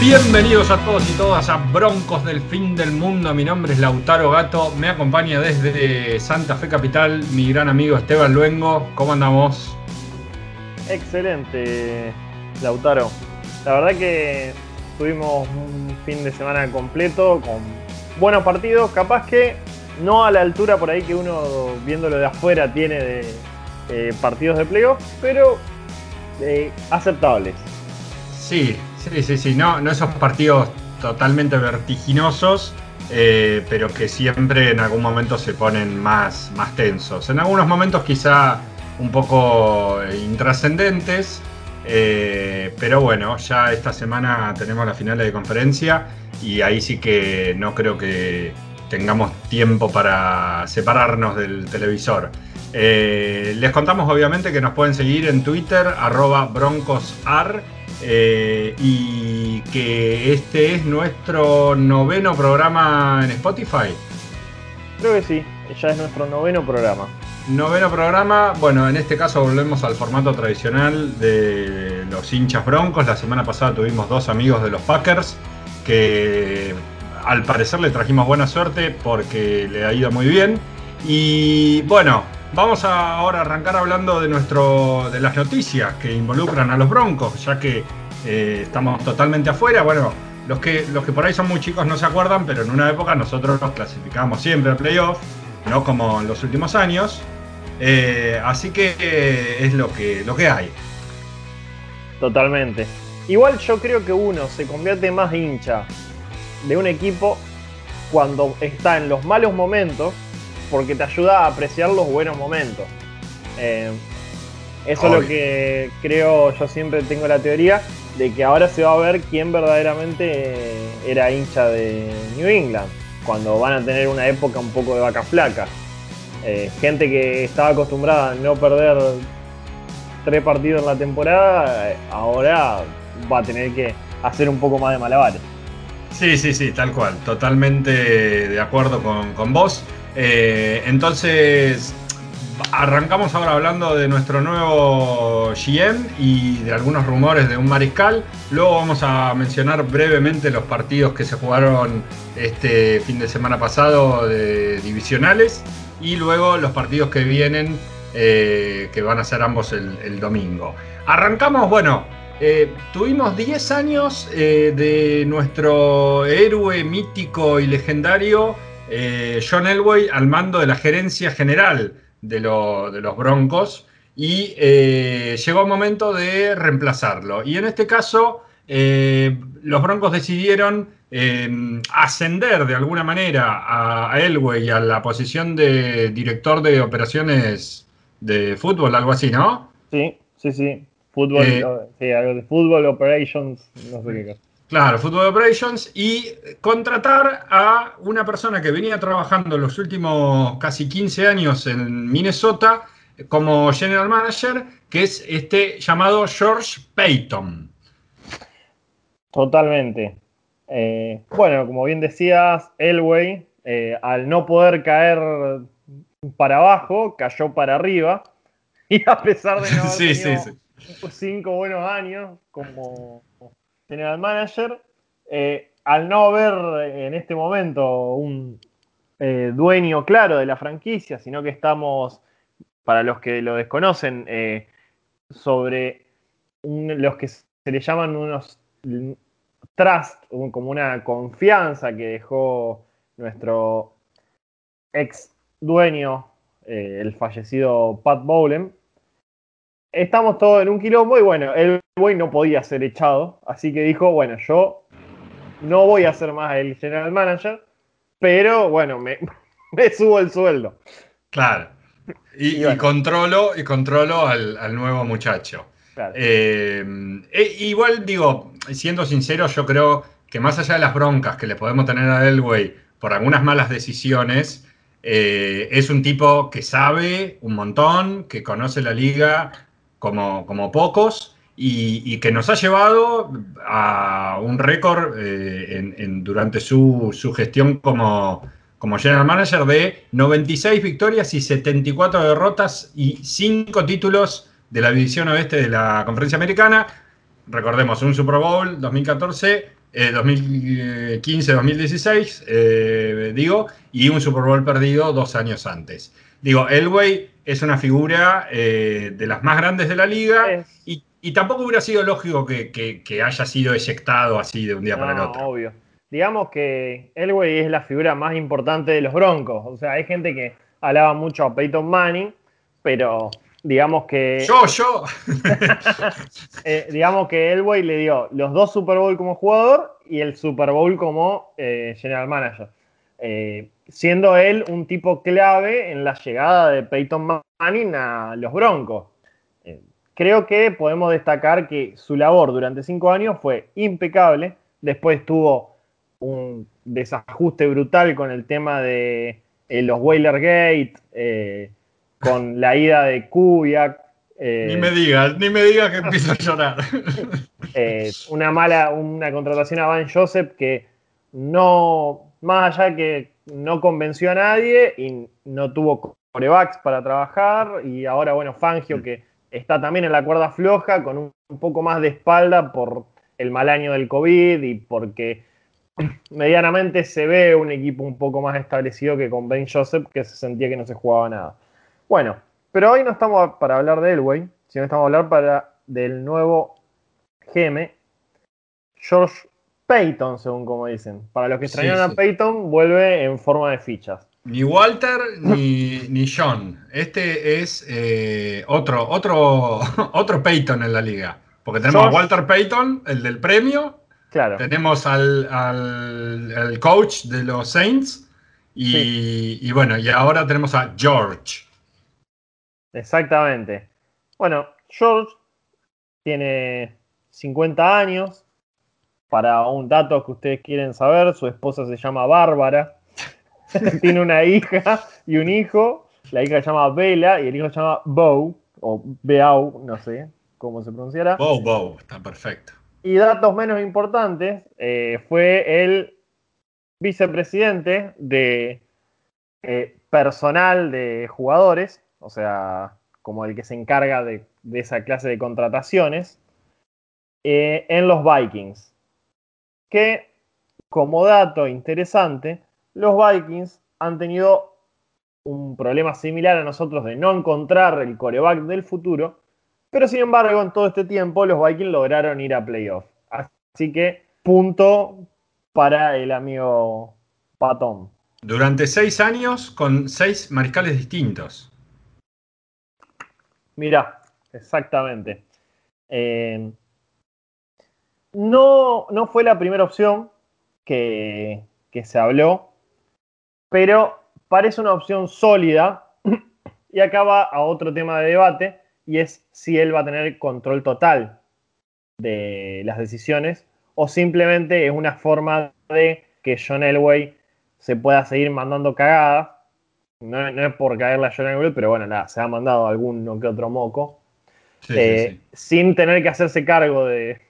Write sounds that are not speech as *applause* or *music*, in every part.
Bienvenidos a todos y todas a Broncos del Fin del Mundo. Mi nombre es Lautaro Gato. Me acompaña desde Santa Fe Capital mi gran amigo Esteban Luengo. ¿Cómo andamos? Excelente, Lautaro. La verdad que tuvimos un fin de semana completo con buenos partidos. Capaz que no a la altura por ahí que uno viéndolo de afuera tiene de eh, partidos de playoff, pero eh, aceptables. Sí, Sí, sí, sí, no, no esos partidos totalmente vertiginosos, eh, pero que siempre en algún momento se ponen más, más tensos. En algunos momentos quizá un poco eh, intrascendentes, eh, pero bueno, ya esta semana tenemos la final de conferencia y ahí sí que no creo que tengamos tiempo para separarnos del televisor. les contamos obviamente que nos pueden seguir en Twitter, arroba broncosar eh, y que este es nuestro noveno programa en Spotify. Creo que sí, ya es nuestro noveno programa. Noveno programa, bueno, en este caso volvemos al formato tradicional de los hinchas broncos. La semana pasada tuvimos dos amigos de los Packers que al parecer le trajimos buena suerte porque le ha ido muy bien. Y bueno, Vamos a ahora arrancar hablando de, nuestro, de las noticias que involucran a los Broncos, ya que eh, estamos totalmente afuera. Bueno, los que, los que por ahí son muy chicos no se acuerdan, pero en una época nosotros nos clasificábamos siempre al playoff, no como en los últimos años. Eh, así que eh, es lo que, lo que hay. Totalmente. Igual yo creo que uno se convierte más hincha de un equipo cuando está en los malos momentos porque te ayuda a apreciar los buenos momentos. Eh, eso es lo que creo, yo siempre tengo la teoría de que ahora se va a ver quién verdaderamente era hincha de New England, cuando van a tener una época un poco de vaca flaca. Eh, gente que estaba acostumbrada a no perder tres partidos en la temporada, ahora va a tener que hacer un poco más de malabares. Sí, sí, sí, tal cual, totalmente de acuerdo con, con vos. Eh, entonces, arrancamos ahora hablando de nuestro nuevo GM y de algunos rumores de un mariscal. Luego vamos a mencionar brevemente los partidos que se jugaron este fin de semana pasado de divisionales y luego los partidos que vienen, eh, que van a ser ambos el, domingo. Arrancamos, bueno, eh, tuvimos 10 años de nuestro héroe mítico y legendario. Eh, John Elway al mando de la gerencia general de, los Broncos y eh, llegó el momento de reemplazarlo. Y en este caso, eh, los Broncos decidieron ascender de alguna manera a, Elway a la posición de director de operaciones de fútbol, algo así, ¿no? Sí, sí, sí. Fútbol, sí, algo de fútbol operations, no sé qué Claro, Football Operations y contratar a una persona que venía trabajando los últimos casi 15 años en Minnesota como general manager, que es este llamado George Payton. Totalmente. Eh, bueno, como bien decías, Elway, eh, al no poder caer para abajo, cayó para arriba. *laughs* Y a pesar de no haber cinco buenos años como general manager. Eh, al no haber en este momento un dueño claro de la franquicia, sino que estamos, para los que lo desconocen, sobre los que se le llaman unos trust, como una confianza que dejó nuestro ex dueño, el fallecido Pat Bowlen, estamos todos en un quilombo y bueno, el güey no podía ser echado, así que dijo, bueno, yo no voy a ser más el general manager, pero bueno, me, *laughs* subo el sueldo. Claro. Y, controlo, y controlo al, nuevo muchacho. Eh, eh, igual digo, siendo sincero, yo creo que más allá de las broncas que le podemos tener a Elway por algunas malas decisiones, eh, es un tipo que sabe un montón, que conoce la liga, como, como pocos y, que nos ha llevado a un récord durante su, gestión como, como general manager de 96 victorias y 74 derrotas y 5 títulos de la división oeste de la conferencia americana. Recordemos, un Super Bowl 2014, 2015-2016, eh, digo, y un Super Bowl perdido dos años antes. Digo, Elway es una figura eh, de las más grandes de la liga y y tampoco hubiera sido lógico que, haya sido eyectado así de un día para el otro. Obvio. Digamos que Elway es la figura más importante de los Broncos. O sea, hay gente que alaba mucho a Peyton Manning, pero digamos que. Yo, yo. *laughs* Eh, digamos que Elway le dio los dos Super Bowl como jugador y el Super Bowl como eh, general manager. Eh, siendo él un tipo clave en la llegada de Peyton Manning a los Broncos. Creo que podemos destacar que su labor durante cinco años fue impecable. Después tuvo un desajuste brutal con el tema de los Whaler Gate, con la ida de Kubiak. Eh, ni me digas, ni me digas que empiezo a llorar. *laughs* una mala, una contratación a Van Joseph que no, más allá de que no convenció a nadie y no tuvo corebacks para trabajar, y ahora, bueno, Fangio que está también en la cuerda floja, con un, poco más de espalda por el mal año del COVID y porque *clears throat* medianamente se ve un equipo un poco más establecido que con Ben Joseph, que se sentía que no se jugaba nada. Bueno, pero hoy no estamos para hablar de Elway, sino estamos a hablar para, del nuevo GM, George Payton, según como dicen. Para los que extrañan a Payton, vuelve en forma de fichas. Ni Walter ni, *laughs* John. Este es eh, otro, otro, *laughs* otro Peyton en la liga. Porque tenemos a Walter Payton, el del premio. Claro. Tenemos al, coach de los Saints. Y, bueno, y ahora tenemos a George. Exactamente. Bueno, George tiene 50 años. Para un dato que ustedes quieren saber, su esposa se llama Bárbara. *laughs* tiene una hija y un hijo. La hija se llama Bella y el hijo se llama Bow, o Beau, no sé cómo se pronunciará. Bow, Bow, está perfecto. Y datos menos importantes, eh, fue el vicepresidente de eh, personal de jugadores, o sea, como el que se encarga de, esa clase de contrataciones, eh, en los Vikings. Que, como dato interesante, los Vikings han tenido un problema similar a nosotros de no encontrar el coreback del futuro, pero sin embargo en todo este tiempo los Vikings lograron ir a playoff. Así que punto para el amigo Patón. Durante seis años con seis mariscales distintos. Mira, exactamente. Eh, no, no fue la primera opción que, que se habló pero parece una opción sólida *clears throat* y acaba a otro tema de debate y es si él va a tener control total de las decisiones o simplemente es una forma de que John Elway se pueda seguir mandando cagadas. No, es por caerle a John Elway, pero bueno, nada, se ha mandado alguno que otro moco. Eh, sin tener que hacerse cargo de,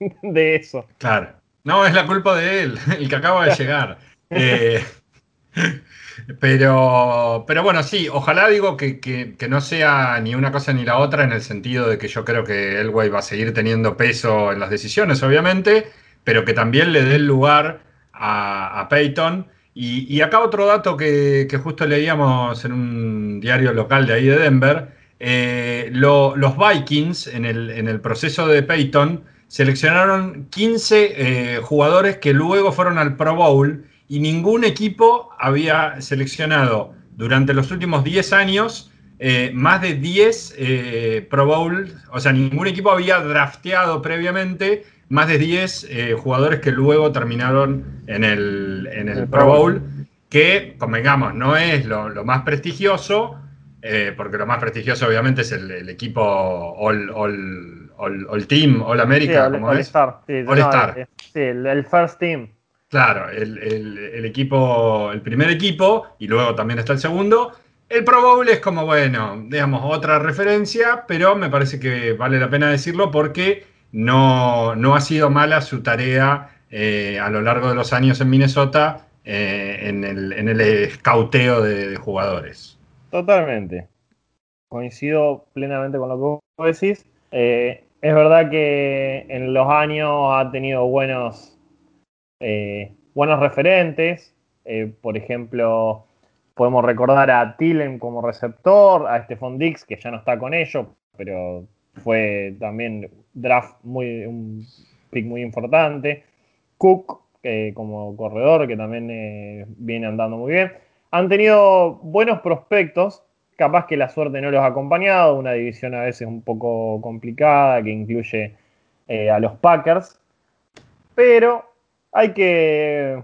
*laughs* de eso. Claro. No, es la culpa de él, *laughs* el que acaba de llegar. *laughs* Eh, pero, pero bueno, sí, ojalá digo que, no sea ni una cosa ni la otra en el sentido de que yo creo que Elway va a seguir teniendo peso en las decisiones, obviamente, pero que también le dé el lugar a, Peyton. Y, acá otro dato que, justo leíamos en un diario local de ahí de Denver, eh, los Vikings en el, proceso de Peyton seleccionaron 15 eh, jugadores que luego fueron al Pro Bowl y ningún equipo había seleccionado. Durante los últimos 10 años eh, más de 10 eh, Pro Bowl, o sea, ningún equipo había drafteado previamente más de 10 eh, jugadores que luego terminaron en el, en el, Pro Bowl, que, convengamos, no es lo, más prestigioso, porque lo más prestigioso obviamente es el, equipo All, all, Team, All America, como es. Star, all Star. sí, el First Team. Claro, el, equipo, el primer equipo, y luego también está el segundo, El Pro Bowl es como, bueno, digamos, otra referencia, pero me parece que vale la pena decirlo porque no, no ha sido mala su tarea eh, a lo largo de los años en Minnesota eh, en, el, en, el, escauteo de, jugadores. Totalmente. Coincido plenamente con lo que vos decís. Eh, es verdad que en los años ha tenido buenos, buenos referentes. por ejemplo, podemos recordar a Tillen como receptor, a Stephon Dix, que ya no está con ellos, pero fue también draft muy, un pick muy importante. Cook como corredor, que también eh, viene andando muy bien. Han tenido buenos prospectos, capaz que la suerte no los ha acompañado, una división a veces un poco complicada que incluye eh, a los Packers, pero hay que,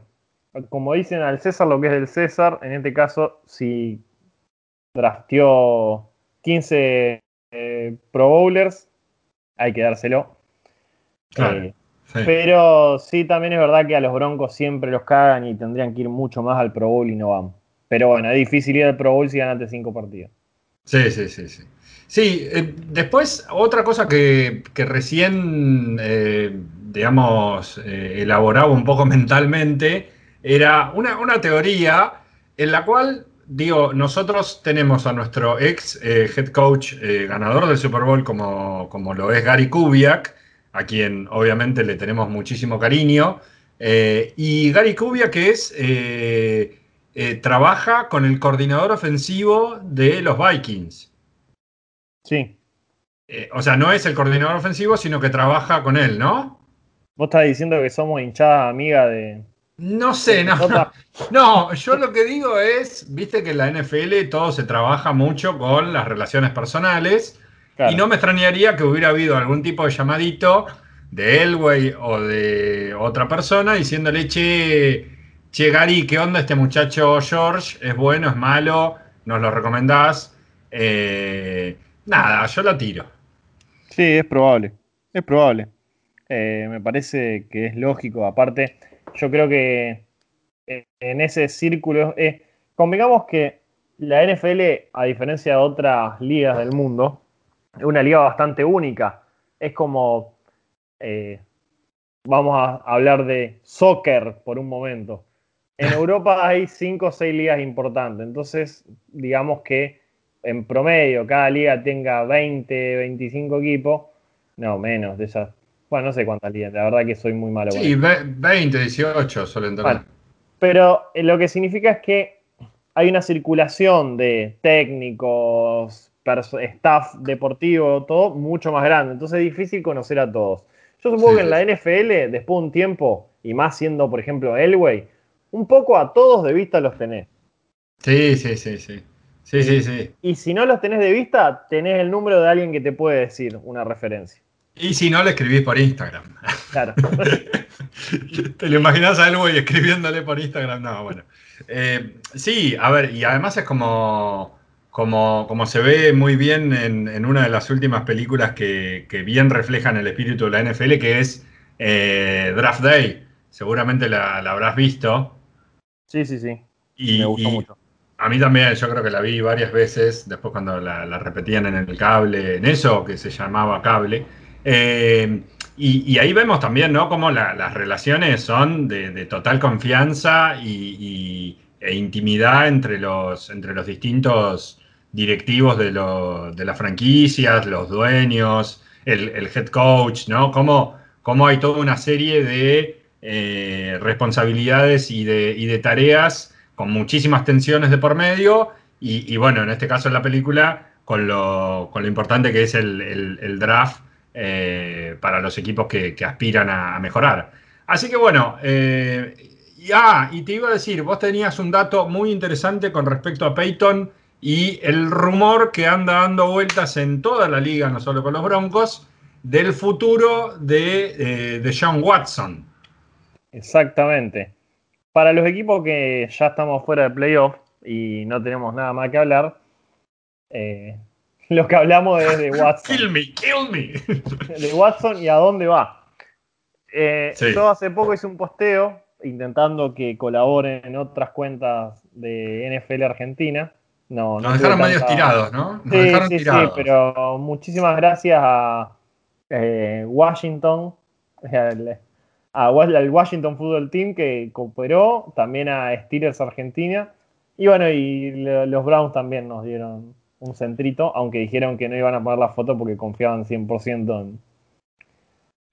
como dicen al César, lo que es del César, en este caso, si drafteó 15 eh, Pro Bowlers, hay que dárselo. Claro. Pero sí, también es verdad que a los Broncos siempre los cagan y tendrían que ir mucho más al Pro Bowl y no van. Pero bueno, es difícil ir al Pro Bowl si ganaste cinco partidos. Sí, sí, sí, sí. Sí, eh, después otra cosa que, recién, eh, digamos, eh, elaboraba un poco *laughs* mentalmente era una, una, teoría en la cual, digo, nosotros tenemos a nuestro ex head coach ganador del Super Bowl como, como lo es Gary Kubiak, a quien obviamente le tenemos muchísimo cariño. Eh, y Gary Cubia, que es, eh, eh, trabaja con el coordinador ofensivo de los Vikings. Sí. o sea, no es el coordinador ofensivo, sino que trabaja con él, ¿no? Vos estás diciendo que somos hinchada amiga de... No sé, no, no. yo lo que digo es, viste que en la NFL todo se trabaja mucho con las relaciones personales. Y no me extrañaría que hubiera habido algún tipo de llamadito de Elway o de otra persona diciéndole, che, che Gary, ¿qué onda este muchacho George? ¿Es bueno, es malo? ¿Nos lo recomendás? Eh, nada, yo lo tiro. Sí, es probable, es probable. Eh, me parece que es lógico. Aparte, yo creo que eh, en ese círculo, eh, convengamos que la NFL, a diferencia de otras ligas del mundo, es una liga bastante única. Es como, eh, vamos a hablar de soccer por un momento. En Europa *laughs* hay cinco o seis ligas importantes, entonces digamos que en promedio cada liga tenga 20, 25 equipos, no, menos de esas, bueno, no sé cuántas ligas, la verdad que soy muy malo. Sí, 20, 18 suelen tener. pero eh, lo que significa es que hay una circulación de técnicos, staff deportivo, todo mucho más grande. Entonces es difícil conocer a todos. Yo supongo que en la NFL, después de un tiempo, y más siendo, por ejemplo, Elway, un poco a todos de vista los tenés. Sí, sí, sí, sí. Sí, sí, sí. Y si no los tenés de vista, tenés el número de alguien que te puede decir una referencia. Y si no, le escribís por Instagram. Claro. *laughs* ¿Te lo imaginas a Elway escribiéndole por Instagram? No, bueno. Eh, sí, a ver, y además es como como, como, se ve muy bien en, una de las últimas películas que, bien reflejan el espíritu de la NFL, que es eh, Draft Day. Seguramente la, habrás visto. Sí, sí, sí. Y, Me gustó mucho. A mí también, yo creo que la vi varias veces, después cuando la, repetían en el cable, en eso que se llamaba cable. Eh, y, ahí vemos también, ¿no? Cómo las relaciones son de, total confianza y, e intimidad entre los, entre los distintos directivos de, de las franquicias, los dueños, el, head coach, ¿no? Cómo, cómo, hay toda una serie de eh, responsabilidades y de, de, tareas con muchísimas tensiones de por medio y, bueno, en este caso en la película, con lo, con lo importante que es el, draft eh, para los equipos que, aspiran a, mejorar. Así que bueno, eh, ah, y te iba a decir, vos tenías un dato muy interesante con respecto a Peyton y el rumor que anda dando vueltas en toda la liga, no solo con los Broncos, del futuro de, eh, John Watson. Exactamente. Para los equipos que ya estamos fuera de playoff y no tenemos nada más que hablar, eh, *laughs* lo que hablamos es de Watson. kill me, kill me. *laughs* de Watson y a dónde va. Eh, yo hace poco hice un posteo intentando que colaboren en otras cuentas de NFL Argentina no, Nos dejaron medio tirados, ¿no? Nos sí, sí, sí, pero muchísimas gracias a eh, Washington, al Washington Football Team que cooperó, también a Steelers Argentina. Y bueno, y los Browns también nos dieron un centrito, aunque dijeron que no iban a poner la foto porque confiaban 100% en,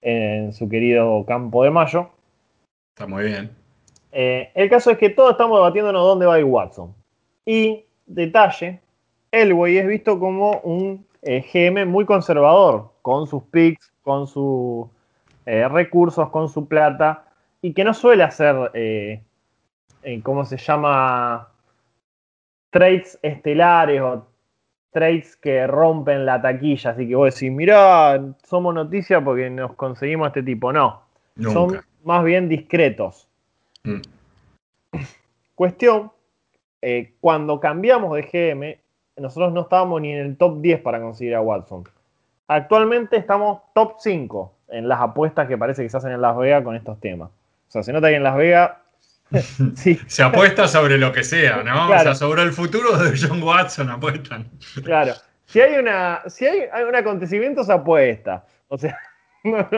en su querido campo de mayo. Está muy bien. Eh, el caso es que todos estamos debatiéndonos dónde va ir Watson. Y, detalle, Elway es visto como un eh, GM muy conservador, con sus picks, con sus eh, recursos, con su plata, y que no suele hacer, ¿cómo se llama? Trades estelares o trades que rompen la taquilla. Así que vos decís, mirá, somos noticia porque nos conseguimos a este tipo. No, son más bien discretos. Mm. Cuestión, eh, cuando cambiamos de GM, nosotros no estábamos ni en el top 10 para conseguir a Watson. Actualmente estamos top 5 en las apuestas que parece que se hacen en Las Vegas con estos temas. O sea, se nota que en Las Vegas *laughs* Se apuesta sobre lo que sea, ¿no? O sea, sobre el futuro de John Watson apuestan. Claro. Si hay una, si hay, un acontecimiento, se apuesta. O sea, *laughs* no,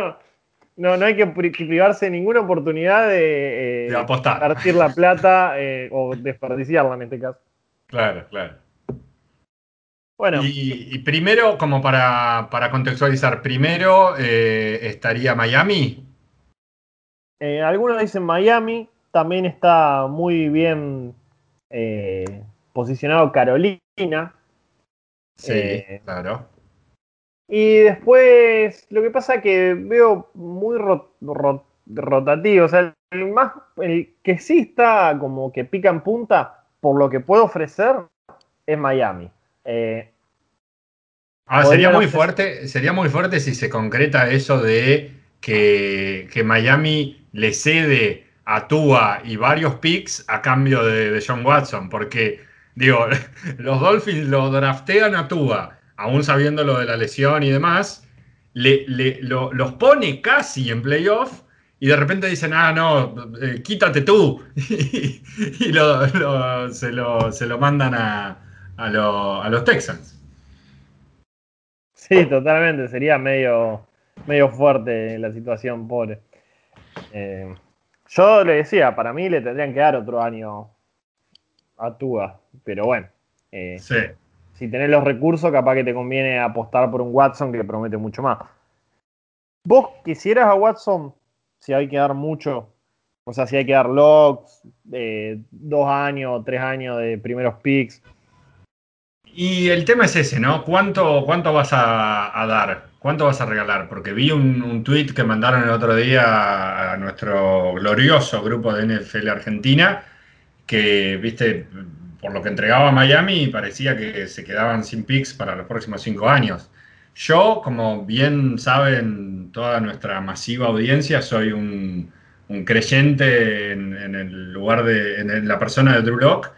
no, hay que privarse de ninguna oportunidad de, eh, apostar. Partir la plata eh, o desperdiciarla en este caso. Claro, claro. Bueno. Y, primero, como para, contextualizar, primero eh, estaría Miami. algunos dicen Miami, también está muy bien eh, posicionado Carolina. Sí, eh, claro. Y después, lo que pasa es que veo muy rotativo. O sea, el, más, el que sí está como que pica en punta por lo que puede ofrecer es Miami. Eh, ah, sería muy fuerte, sería muy fuerte si se concreta eso de que, que Miami le cede a Tua y varios picks a cambio de, John Watson, porque, digo, *laughs* los Dolphins lo draftean a Tua, aún sabiendo lo de la lesión y demás, le, los pone casi en playoff y de repente dicen, ah, no, eh, quítate tú, *laughs* y, se, lo, mandan a, los Texans. Sí, totalmente, sería medio, medio fuerte la situación, pobre. Eh, yo le decía, para mí le tendrían que dar otro año a Tua, pero bueno. Eh, si tenés los recursos, capaz que te conviene apostar por un Watson que promete mucho más. ¿Vos quisieras a Watson si hay que dar mucho? O sea, si hay que dar logs, eh, dos años, tres años de primeros picks. Y el tema es ese, ¿no? ¿Cuánto, cuánto vas a dar? ¿Cuánto vas a regalar? Porque vi un, un tweet que mandaron el otro día a nuestro glorioso grupo de NFL Argentina, que, viste, por lo que entregaba Miami, parecía que se quedaban sin picks para los próximos cinco años. Yo, como bien saben toda nuestra masiva audiencia, soy un, creyente en, el lugar de, la persona de Drew Locke,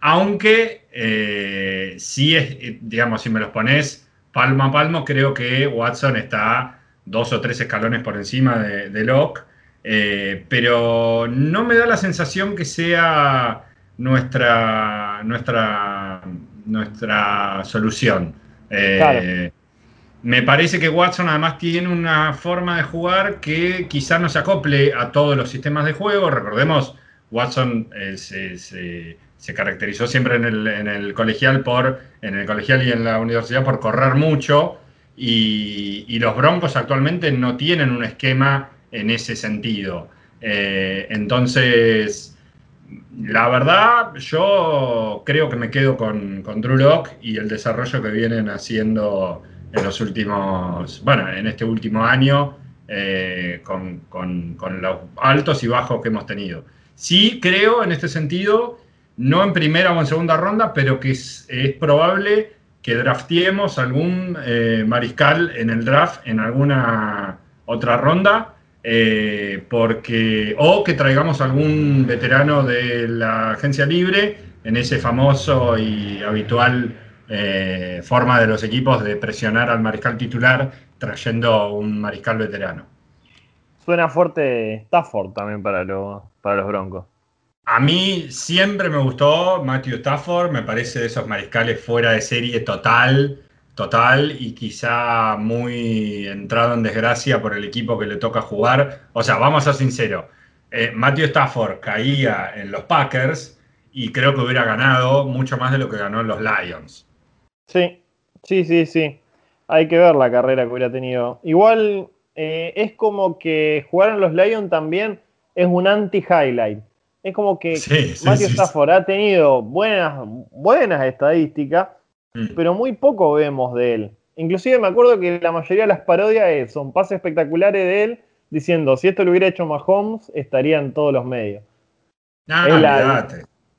aunque eh, sí es, digamos, si me los pones palmo a palmo, creo que Watson está dos o tres escalones por encima de, Locke, eh, pero no me da la sensación que sea nuestra, nuestra, nuestra solución. Eh, me parece que Watson además tiene una forma de jugar que quizás no se acople a todos los sistemas de juego. Recordemos, Watson es se caracterizó siempre en el, colegial por, en el colegial y en la universidad por correr mucho y, los Broncos actualmente no tienen un esquema en ese sentido. Eh, entonces, la verdad, yo creo que me quedo con, con Drew Locke y el desarrollo que vienen haciendo en los últimos, bueno, en este último año, eh, con, con los altos y bajos que hemos tenido. Sí creo en este sentido no en primera o en segunda ronda, pero que es, probable que draftiemos algún eh, mariscal en el draft en alguna otra ronda, eh, porque, o que traigamos algún veterano de la agencia libre en ese famoso y habitual eh, forma de los equipos de presionar al mariscal titular trayendo un mariscal veterano. Suena fuerte Stafford también para, para los Broncos. A mí siempre me gustó Matthew Stafford, me parece de esos mariscales fuera de serie total, total, y quizá muy entrado en desgracia por el equipo que le toca jugar. O sea, vamos a ser sinceros, eh, Matthew Stafford caía en los Packers y creo que hubiera ganado mucho más de lo que ganó en los Lions. Sí, sí, sí, sí. Hay que ver la carrera que hubiera tenido. Igual eh, es como que jugar en los Lions también es un anti-highlight. Es como que Matthew Stafford ha tenido buenas, buenas estadísticas, mm. pero muy poco vemos de él. Inclusive me acuerdo que la mayoría de las parodias son pases espectaculares de él diciendo, si esto lo hubiera hecho Mahomes, estaría en todos los medios. Ah, la,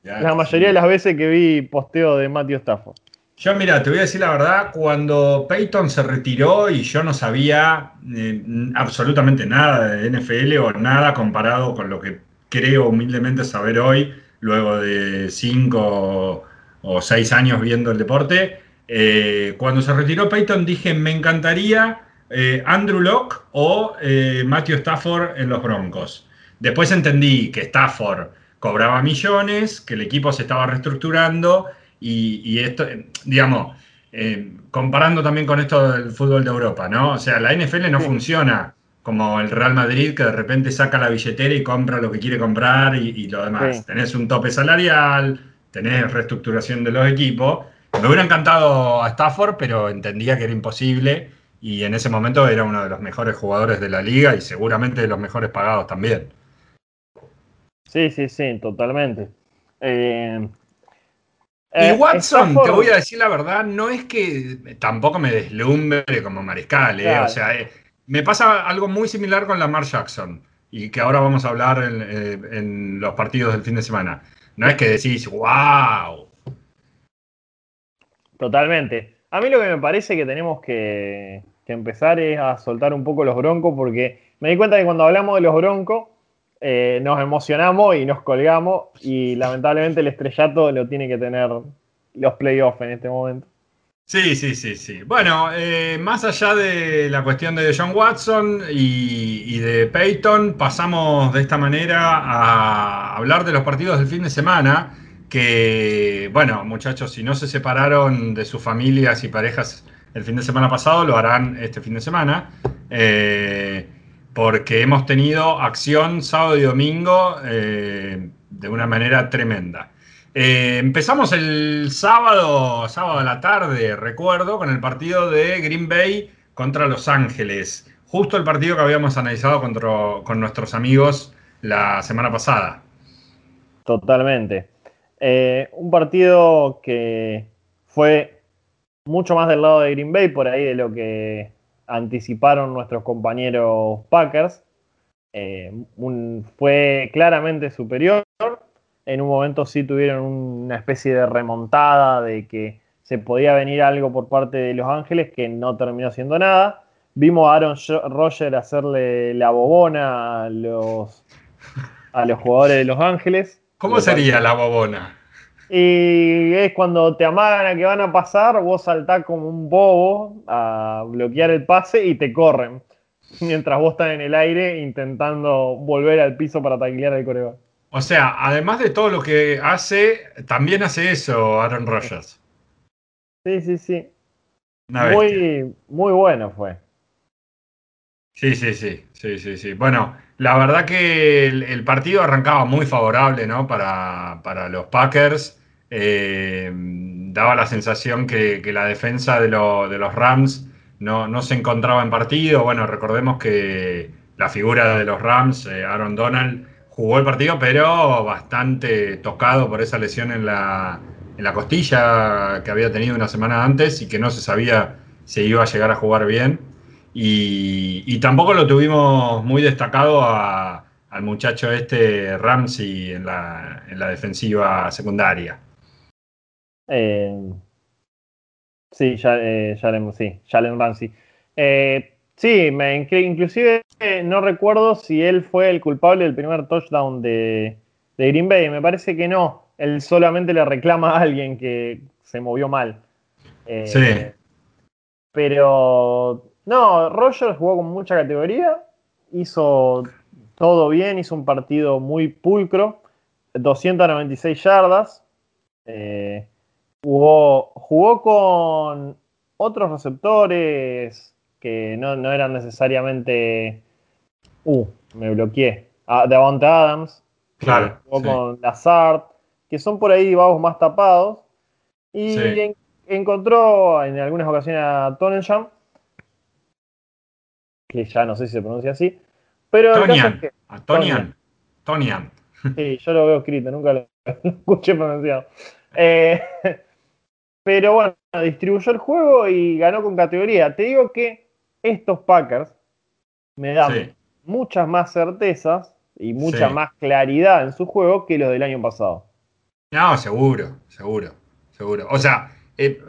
la mayoría de las veces que vi posteo de Matthew Stafford. Yo, mira, te voy a decir la verdad, cuando Peyton se retiró y yo no sabía eh, absolutamente nada de NFL o nada comparado con lo que creo humildemente saber hoy, luego de cinco o seis años viendo el deporte, eh, cuando se retiró Peyton dije, me encantaría eh, Andrew Locke o Matthew Stafford en los Broncos. Después entendí que Stafford cobraba millones, que el equipo se estaba reestructurando y, esto, digamos, eh, comparando también con esto del fútbol de Europa, ¿no? O sea, la NFL no funciona como el Real Madrid que de repente saca la billetera y compra lo que quiere comprar y, lo demás. Tenés un tope salarial, tenés reestructuración de los equipos. Me hubiera encantado a Stafford, pero entendía que era imposible y en ese momento era uno de los mejores jugadores de la liga y seguramente de los mejores pagados también. Sí, sí, sí, totalmente. Eh, y eh, Watson, te voy a decir la verdad, no es que tampoco me deslumbre como mariscal, ¿eh? o sea, me pasa algo muy similar con Lamar Jackson y que ahora vamos a hablar en, los partidos del fin de semana. No es que decís, wow. Totalmente. A mí lo que me parece que tenemos que, que empezar es a soltar un poco los broncos porque me di cuenta que cuando hablamos de los broncos eh, nos emocionamos y nos colgamos y lamentablemente el estrellato lo tiene que tener los playoffs en este momento. Sí, sí, sí, sí. Bueno, eh, más allá de la cuestión de John Watson y, de Peyton, pasamos de esta manera a hablar de los partidos del fin de semana, que, bueno, muchachos, si no se separaron de sus familias y parejas el fin de semana pasado, lo harán este fin de semana. Eh, porque hemos tenido acción sábado y domingo eh, de una manera tremenda. Eh, empezamos el sábado, sábado a la tarde, recuerdo, con el partido de Green Bay contra Los Ángeles. Justo el partido que habíamos analizado con nuestros amigos la semana pasada. Totalmente. Eh, un partido que fue mucho más del lado de Green Bay, por ahí de lo que anticiparon nuestros compañeros Packers. Eh, fue claramente superior. En un momento sí tuvieron una especie de remontada de que se podía venir algo por parte de Los Ángeles que no terminó siendo nada. Vimos a Aaron Rodgers hacerle la bobona a los, a los jugadores de Los Ángeles. ¿Cómo sería la bobona? Y es cuando te amagan a que van a pasar, vos saltás como un bobo a bloquear el pase y te corren. Mientras vos estás en el aire intentando volver al piso para taclear al coreback. O sea, además de todo lo que hace, también hace eso Aaron Rodgers. Sí, sí, sí. Muy, muy bueno fue. Sí, sí, sí, sí, sí, sí. Bueno, la verdad que el, partido arrancaba muy favorable, ¿no? Para, para los Packers. Eh, daba la sensación que, la defensa de, los Rams no, se encontraba en partido. Bueno, recordemos que la figura de los Rams, eh, Aaron Donald, jugó el partido, pero bastante tocado por esa lesión en la, en la costilla que había tenido una semana antes y que no se sabía si iba a llegar a jugar bien. Y, tampoco lo tuvimos muy destacado al muchacho este Ramsey en la, en la defensiva secundaria. Eh, sí, ya, eh, sí, Jalen Ramsey. Eh, sí, me, inclusive no recuerdo si él fue el culpable del primer touchdown de, Green Bay. Me parece que no. Él solamente le reclama a alguien que se movió mal. sí. Pero no, Rogers jugó con mucha categoría. Hizo todo bien, hizo un partido muy pulcro 296 yardas. Eh, jugó, jugó con otros receptores que no, eran necesariamente. Uh, me bloqueé. Ah, Davante Adams. Claro. Jugó con Lazard, que son por ahí vagos más tapados. Y encontró en algunas ocasiones a Tonensham, que ya no sé si se pronuncia así. Pero Tonian. Tonian. Tonian. Sí, yo lo veo escrito, nunca lo, *laughs* escuché pronunciado. Eh, *laughs* pero bueno, distribuyó el juego y ganó con categoría. Te digo que estos Packers me dan muchas más certezas y mucha más claridad en su juego que los del año pasado. No, seguro, seguro, seguro. O sea, eh,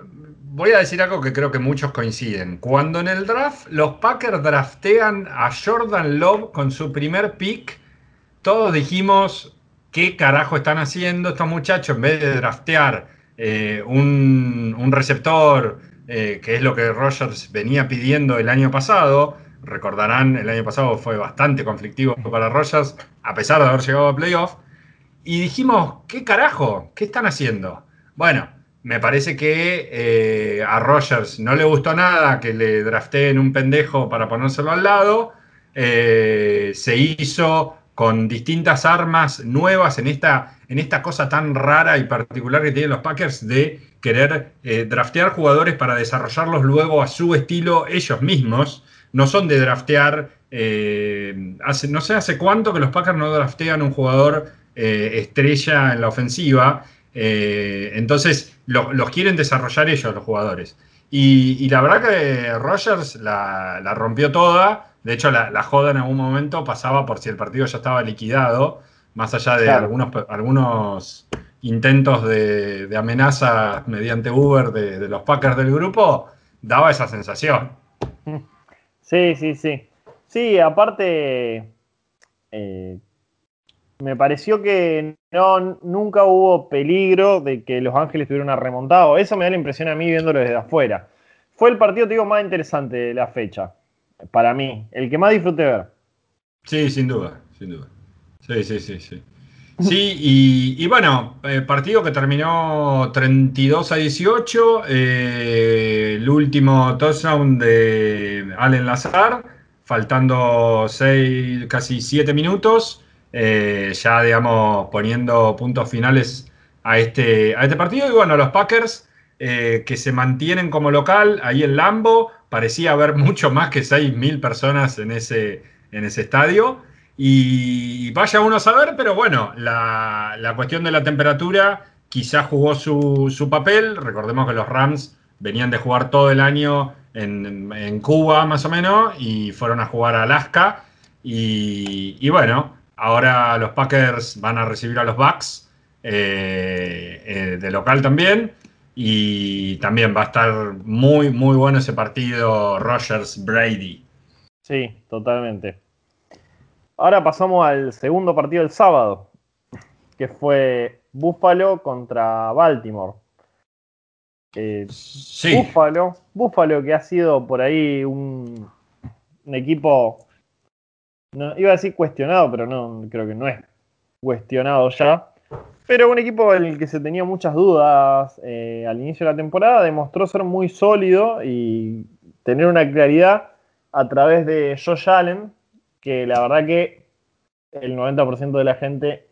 voy a decir algo que creo que muchos coinciden. Cuando en el draft los Packers draftean a Jordan Love con su primer pick, todos dijimos, ¿qué carajo están haciendo estos muchachos? En vez de draftear eh, un, receptor, eh, que es lo que Rogers venía pidiendo el año pasado, recordarán, el año pasado fue bastante conflictivo para Rogers, a pesar de haber llegado a playoff, y dijimos, ¿qué carajo? ¿Qué están haciendo? Bueno, me parece que eh, a Rogers no le gustó nada que le drafteen un pendejo para ponérselo al lado. se hizo con distintas armas nuevas en esta, en esta cosa tan rara y particular que tienen los Packers de querer eh, draftear jugadores para desarrollarlos luego a su estilo ellos mismos. No son de draftear, eh, hace, no sé hace cuánto que los Packers no draftean un jugador eh, estrella en la ofensiva. entonces los quieren desarrollar ellos, los jugadores. Y, la verdad que Rogers la, la rompió toda de hecho, la, joda en algún momento pasaba por si el partido ya estaba liquidado, más allá de algunos, algunos intentos de, amenaza mediante Uber de, los Packers del grupo, daba esa sensación. Sí, sí, sí. Sí, aparte, eh, me pareció que no, nunca hubo peligro de que Los Ángeles tuvieran una remontada. Eso me da la impresión a mí viéndolo desde afuera. Fue el partido, te digo, más interesante de la fecha para mí, el que más disfruté ver. Sí, sin duda, sin duda. Sí, sí, sí, sí. *laughs* Sí, y, bueno, eh, partido que terminó 32 a 18, eh, el último touchdown de Allen Lazar, faltando seis, casi 7 minutos, eh, ya digamos poniendo puntos finales a este, a este partido. Y bueno, los Packers que se mantienen como local ahí en Lambo, parecía haber mucho más que 6.000 personas en ese, en ese estadio. Y vaya uno a saber, pero bueno, la, cuestión de la temperatura quizás jugó su, papel. Recordemos que los Rams venían de jugar todo el año en, Cuba, más o menos, y fueron a jugar a Alaska. Y, bueno, ahora los Packers van a recibir a los Bucks eh, eh, de local también. Y también va a estar muy, muy bueno ese partido Rogers-Brady. Sí, totalmente. Ahora pasamos al segundo partido del sábado, que fue Buffalo contra Baltimore. Eh, sí. Buffalo, Buffalo que ha sido por ahí un, un equipo, no, iba a decir cuestionado, pero no creo que no es cuestionado ya. Pero un equipo en el que se tenía muchas dudas eh, al inicio de la temporada demostró ser muy sólido y tener una claridad a través de Josh Allen, que la verdad que el 90% de la gente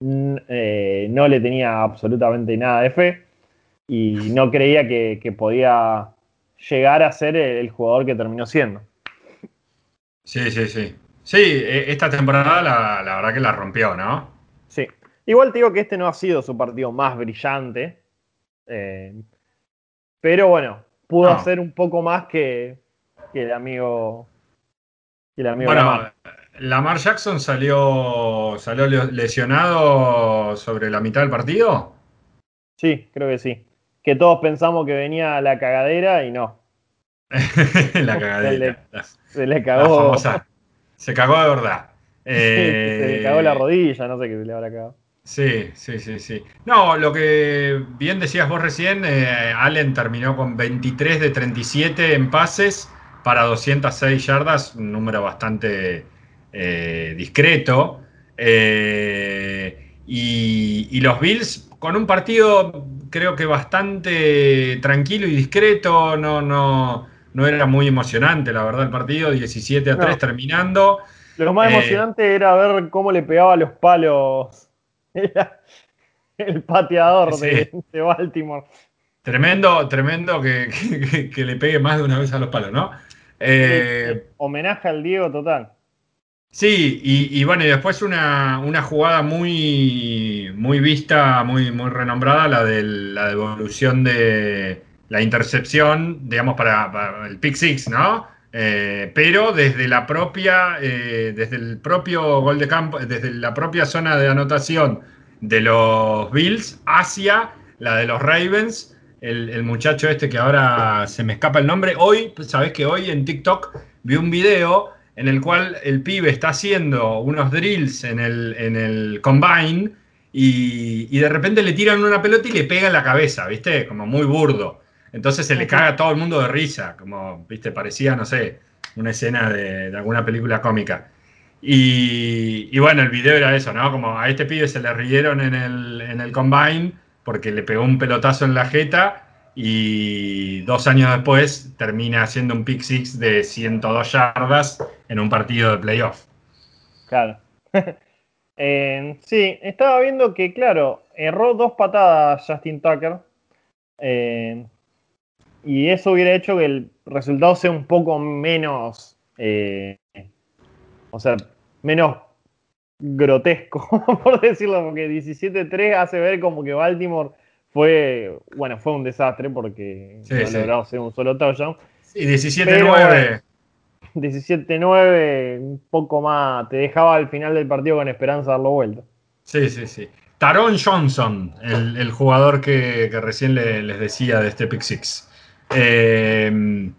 mm, eh, no le tenía absolutamente nada de fe y no creía que, podía llegar a ser el, jugador que terminó siendo. Sí, sí, sí. Sí, e, esta temporada la, la verdad que la rompió, ¿no? Igual te digo que este no ha sido su partido más brillante. Eh, pero bueno, pudo hacer un poco más que, el amigo. Que el amigo bueno, Lamar. Jackson salió, salió lesionado sobre la mitad del partido. Sí, creo que sí. Que todos pensamos que venía la cagadera y no. *laughs* la cagadera. Se le, cagó. Se cagó de verdad. *laughs* se le cagó la eh, rodilla, no sé qué se le habrá cagado. Sí, sí, sí, sí. No, lo que bien decías vos recién, eh, Allen terminó con 23 de 37 en pases para 206 yardas, un número bastante eh, discreto. Eh, Y, los Bills con un partido creo que bastante tranquilo y discreto, no, no, no era muy emocionante, la verdad, el partido, 17 a 3 terminando. Lo más eh, emocionante era ver cómo le pegaba los palos el pateador de, Baltimore. Tremendo, tremendo que, le pegue más de una vez a los palos, ¿no? Eh, homenaje al Diego total. Sí, y, bueno, y después una, jugada muy, muy vista, muy, muy renombrada, la de la devolución de la intercepción, digamos, para, el pick six, ¿no? Eh, pero desde la propia, eh, desde el propio gol de campo, desde la propia zona de anotación de los Bills hacia la de los Ravens, el, muchacho este que ahora se me escapa el nombre, hoy, sabes que hoy en TikTok vi un video en el cual el pibe está haciendo unos drills en el, en el combine y, de repente le tiran una pelota y le pega en la cabeza, ¿viste? Como muy burdo. Entonces se le caga a todo el mundo de risa, como, ¿viste? Parecía, no sé, una escena de, alguna película cómica. Y, bueno, el video era eso, ¿no? Como a este pibe se le rieron en el, en el combine porque le pegó un pelotazo en la jeta y dos años después termina haciendo un pick six de 102 yardas en un partido de playoff. Claro. *laughs* Eh, sí, estaba viendo que, claro, erró dos patadas Justin Tucker. Eh, y eso hubiera hecho que el resultado sea un poco menos. Eh, o sea, menos grotesco, *laughs* por decirlo, porque 17-3 hace ver como que Baltimore fue, bueno, fue un desastre porque no sí. logrado hacer un solo touchdown. Sí, 17-9. 17-9, un poco más, te dejaba al final del partido con esperanza darlo vuelta. Sí, sí, sí. Taron Johnson, el, jugador que, recién les decía de este Pick Six. Eh,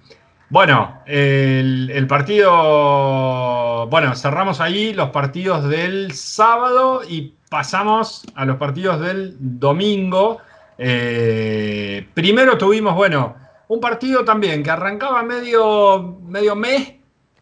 bueno, el, partido, bueno, cerramos ahí los partidos del sábado y pasamos a los partidos del domingo. Eh, primero tuvimos, bueno, un partido también que arrancaba medio, medio mes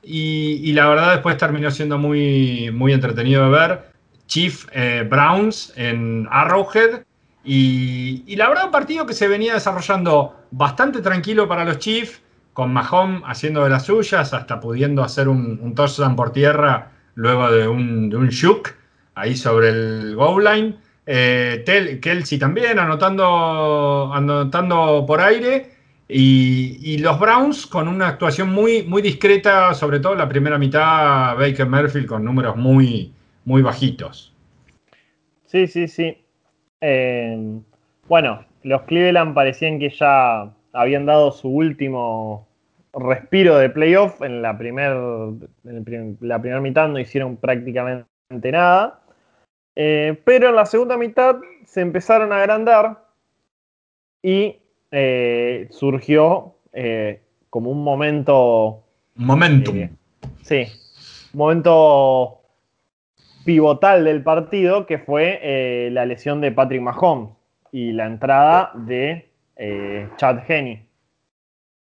y, la verdad después terminó siendo muy, muy entretenido de ver. Chief eh, Browns en Arrowhead. Y, la verdad un partido que se venía desarrollando bastante tranquilo para los Chiefs, con Mahomes haciendo de las suyas, hasta pudiendo hacer un, un touchdown por tierra luego de un, de shook ahí sobre el goal line. Eh, Kelsey también anotando, anotando por aire. Y, los Browns con una actuación muy, muy discreta, sobre todo la primera mitad, Baker Merfield con números muy, muy bajitos. Sí, sí, sí. Eh, bueno, los Cleveland parecían que ya habían dado su último respiro de playoff. En la, primer, la primera mitad no hicieron prácticamente nada. Eh, pero en la segunda mitad se empezaron a agrandar y eh, surgió eh, como un momento. Momentum. sí, un momento pivotal del partido que fue la lesión de Patrick Mahomes y la entrada de Chad Henney.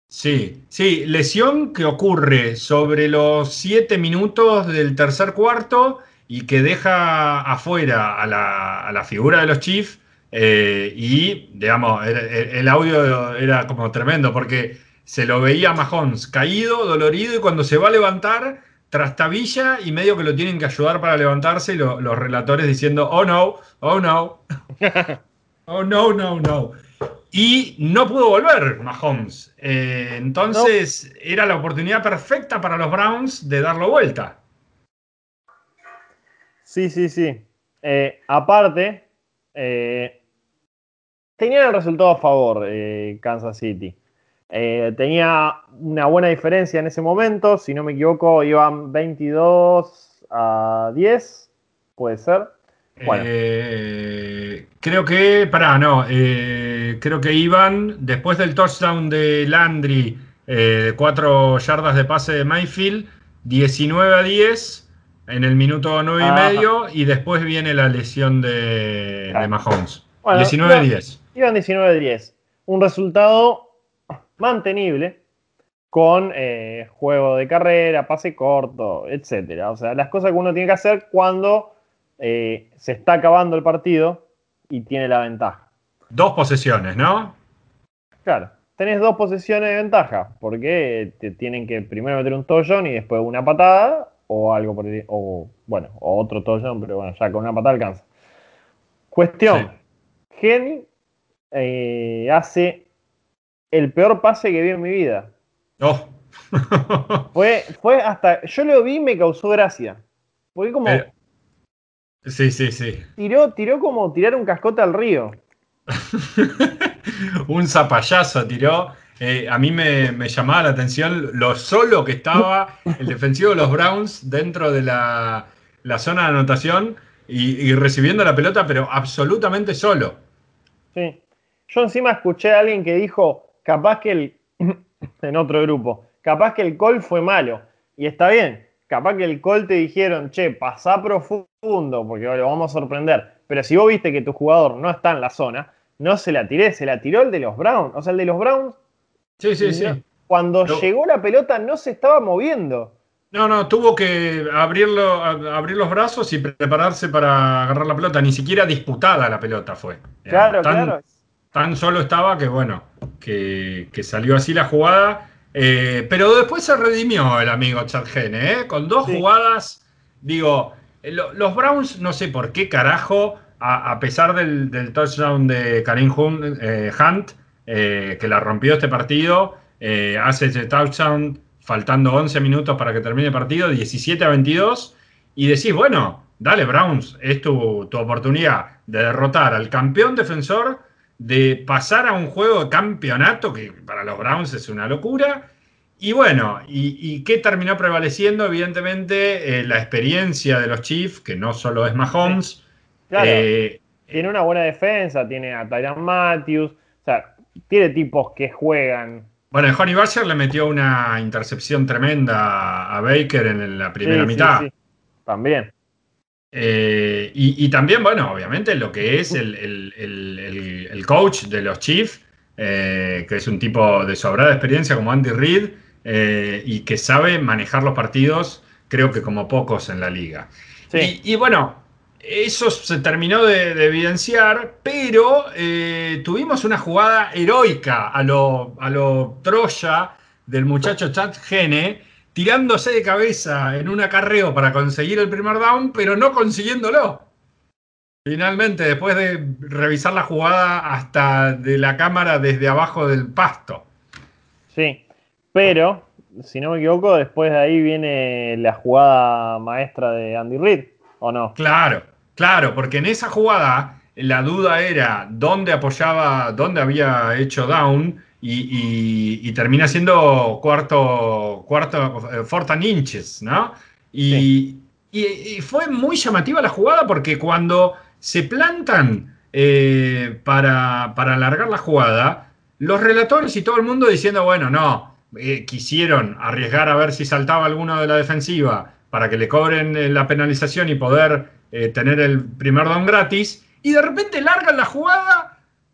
Sí, sí, lesión que ocurre sobre los siete minutos del tercer cuarto y que deja afuera a la, figura de los Chiefs. Eh, y, digamos, el, audio era como tremendo porque se lo veía a Mahomes caído, dolorido, y cuando se va a levantar, trastabilla y medio que lo tienen que ayudar para levantarse, y los relatores diciendo, oh no, oh no, *laughs* oh no, no, no. Y no pudo volver Mahomes. Eh, entonces era la oportunidad perfecta para los Browns de darlo vuelta. Sí, sí, sí. Eh, aparte, eh, tenía el resultado a favor eh, Kansas City. tenía una buena diferencia en ese momento. Si no me equivoco, iban 22 a 10. Puede ser. Bueno. creo que, pará, no. creo que iban, después del touchdown de Landry, de 4 yardas de pase de Mayfield, 19 a 10 en el minuto 9 y medio y después viene la lesión de, Mahomes. 19-10. Iban 19-10. Un resultado mantenible con eh, juego de carrera, pase corto, etcétera. O sea, las cosas que uno tiene que hacer cuando eh, se está acabando el partido y tiene la ventaja. Dos posesiones, ¿no? Claro, tenés dos posesiones de ventaja, porque te tienen que primero meter un touchdown y después una patada o algo por el, o bueno, o otro touchdown, pero bueno, ya con una patada alcanza. Cuestión, Geni eh, hace el peor pase que vi en mi vida. Oh. fue, fue hasta, yo lo vi y me causó gracia. Fue como... sí, sí, sí. Tiró, tiró como tirar un cascote al río. *laughs* un zapallazo tiró. Eh, a mí me, llamaba la atención lo solo que estaba el defensivo de los Browns dentro de la, zona de anotación y, recibiendo la pelota, pero absolutamente solo. Sí. Yo encima escuché a alguien que dijo, capaz que el, *clears throat* en otro grupo, capaz que el call fue malo. Y está bien, capaz que el call te dijeron, che, pasá profundo, porque lo vamos a sorprender. Pero si vos viste que tu jugador no está en la zona, no se la tiré, se la tiró el de los Browns. O sea, el de los Browns. Sí, sí, sí. Cuando llegó la pelota no se estaba moviendo. No, no, tuvo que abrirlo, abrir los brazos y prepararse para agarrar la pelota. Ni siquiera disputada la pelota fue. Claro, claro. Tan solo estaba que, bueno, que, salió así la jugada. Eh, pero después se redimió el amigo Chad Gene, ¿eh? Con dos jugadas, digo, eh, los Browns, no sé por qué carajo, a, pesar del, touchdown de Karim Hunt, que la rompió este partido, hace ese touchdown faltando 11 minutos para que termine el partido, 17 a 22, y decís, bueno, dale Browns, es tu, tu oportunidad de derrotar al campeón defensor de pasar a un juego de campeonato, que para los Browns es una locura. Y bueno, ¿y, qué terminó prevaleciendo? Evidentemente, eh, la experiencia de los Chiefs, que no solo es Mahomes. Eh, tiene una buena defensa, tiene a Tyron Matthews, o sea, tiene tipos que juegan. Bueno, Johnny Basher le metió una intercepción tremenda a Baker en la primera mitad. Sí, También. Eh, y, también, bueno, obviamente lo que es el, coach de los Chiefs, eh, que es un tipo de sobrada experiencia como Andy Reid eh, y que sabe manejar los partidos, creo que como pocos en la liga. Y, bueno, eso se terminó de, evidenciar, pero tuvimos una jugada heroica a lo, a lo Troya del muchacho Chad Gene tirándose de cabeza en un acarreo para conseguir el primer down, pero no consiguiéndolo. Finalmente, después de revisar la jugada hasta de la cámara desde abajo del pasto. Sí, pero, si no me equivoco, después de ahí viene la jugada maestra de Andy Reid, ¿o no? Claro, claro, porque en esa jugada la duda era dónde apoyaba, dónde había hecho down y, termina siendo cuarto, cuarto, eh, Fortan inches, ¿no? Y, fue muy llamativa la jugada porque cuando se plantan eh, para, alargar la jugada, los relatores y todo el mundo diciendo, bueno, no, eh, quisieron arriesgar a ver si saltaba alguno de la defensiva para que le cobren la penalización y poder tener el primer down gratis, y de repente largan la jugada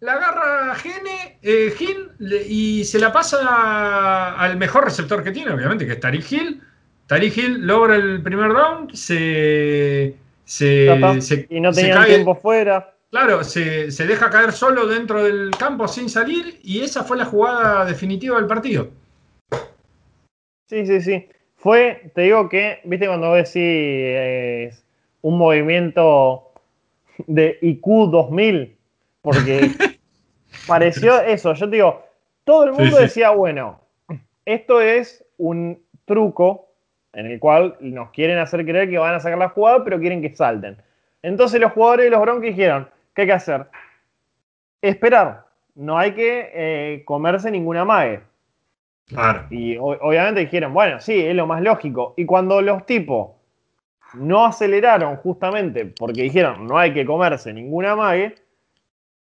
la agarra Gene, eh, Gil y se la pasa al mejor receptor que tiene, obviamente, que es Tariq Hill. Tariq Hill logra el primer down, se. se, y no tenía tiempo fuera. Claro, se, deja caer solo dentro del campo sin salir y esa fue la jugada definitiva del partido. Sí, sí, sí. Fue, te digo que, viste, cuando vos decís un movimiento de IQ 2000, porque *laughs* pareció *laughs* eso. Yo te digo, todo el mundo decía, bueno, esto es un truco en el cual nos quieren hacer creer que van a sacar la jugada, pero quieren que salten. Entonces los jugadores de los Broncos dijeron, ¿qué hay que hacer? Esperar. No hay que eh, comerse ninguna mague. Claro. Y obviamente dijeron, bueno, sí, es lo más lógico. Y cuando los tipos no aceleraron justamente porque dijeron, no hay que comerse ninguna mague,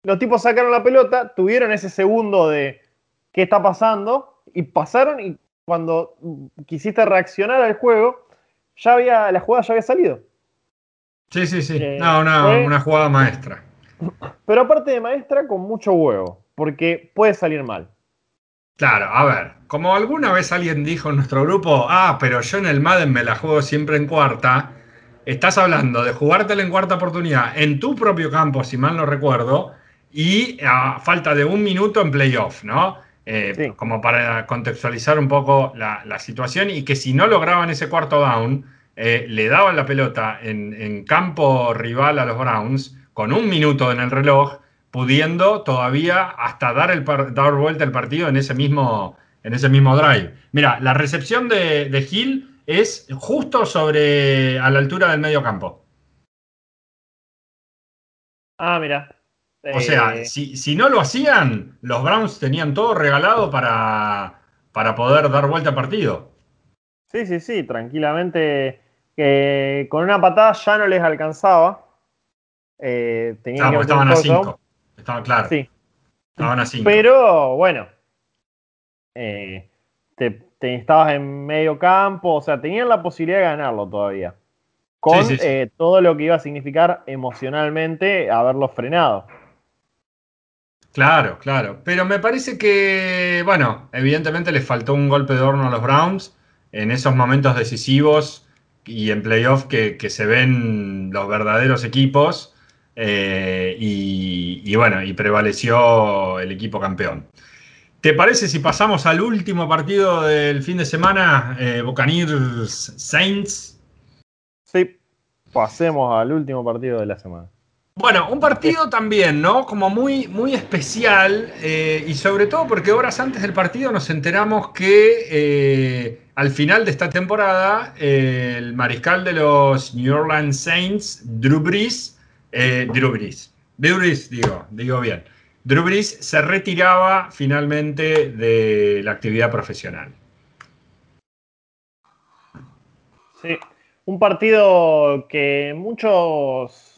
los tipos sacaron la pelota, tuvieron ese segundo de qué está pasando y pasaron y cuando quisiste reaccionar al juego, ya había, la jugada ya había salido. Sí, sí, sí. Eh, no, una, jugada maestra. *clears throat* Pero aparte de maestra, con mucho huevo, porque puede salir mal. Claro, a ver, como alguna vez alguien dijo en nuestro grupo, ah, pero yo en el Madden me la juego siempre en cuarta, estás hablando de jugártela en cuarta oportunidad en tu propio campo, si mal no recuerdo, y a falta de un minuto en playoff, ¿no? Eh, como para contextualizar un poco la, situación y que si no lograban ese cuarto down, eh, le daban la pelota en, campo rival a los Browns con un minuto en el reloj, pudiendo todavía hasta dar, el dar vuelta el partido en ese mismo, en ese mismo drive. Mira, la recepción de, de Hill es justo sobre a la altura del medio campo. Ah, mira. O sea, eh, si, no lo hacían, los Browns tenían todo regalado para, para poder dar vuelta al partido. Sí, sí, sí, tranquilamente. con una patada ya no les alcanzaba. Eh, tenían estaban a 5. Estaban claro. Sí. Estaban a 5. Pero bueno, eh, te, estabas en medio campo, o sea, tenían la posibilidad de ganarlo todavía. Con todo lo que iba a significar emocionalmente haberlo frenado. Claro, claro. Pero me parece que, bueno, evidentemente les faltó un golpe de horno a los Browns en esos momentos decisivos y en playoff que, se ven los verdaderos equipos. Eh, y, bueno, y prevaleció el equipo campeón. ¿Te parece si pasamos al último partido del fin de semana, eh, Buccaneers Saints? Sí, pasemos al último partido de la semana. Bueno, un partido también, ¿no? Como muy, muy especial eh, y sobre todo porque horas antes del partido nos enteramos que eh, al final de esta temporada el mariscal de los New Orleans Saints, Drew Brees, eh, Drew Brees, Drew Brees, digo, digo bien, Drew Brees se retiraba finalmente de la actividad profesional. Sí, un partido que muchos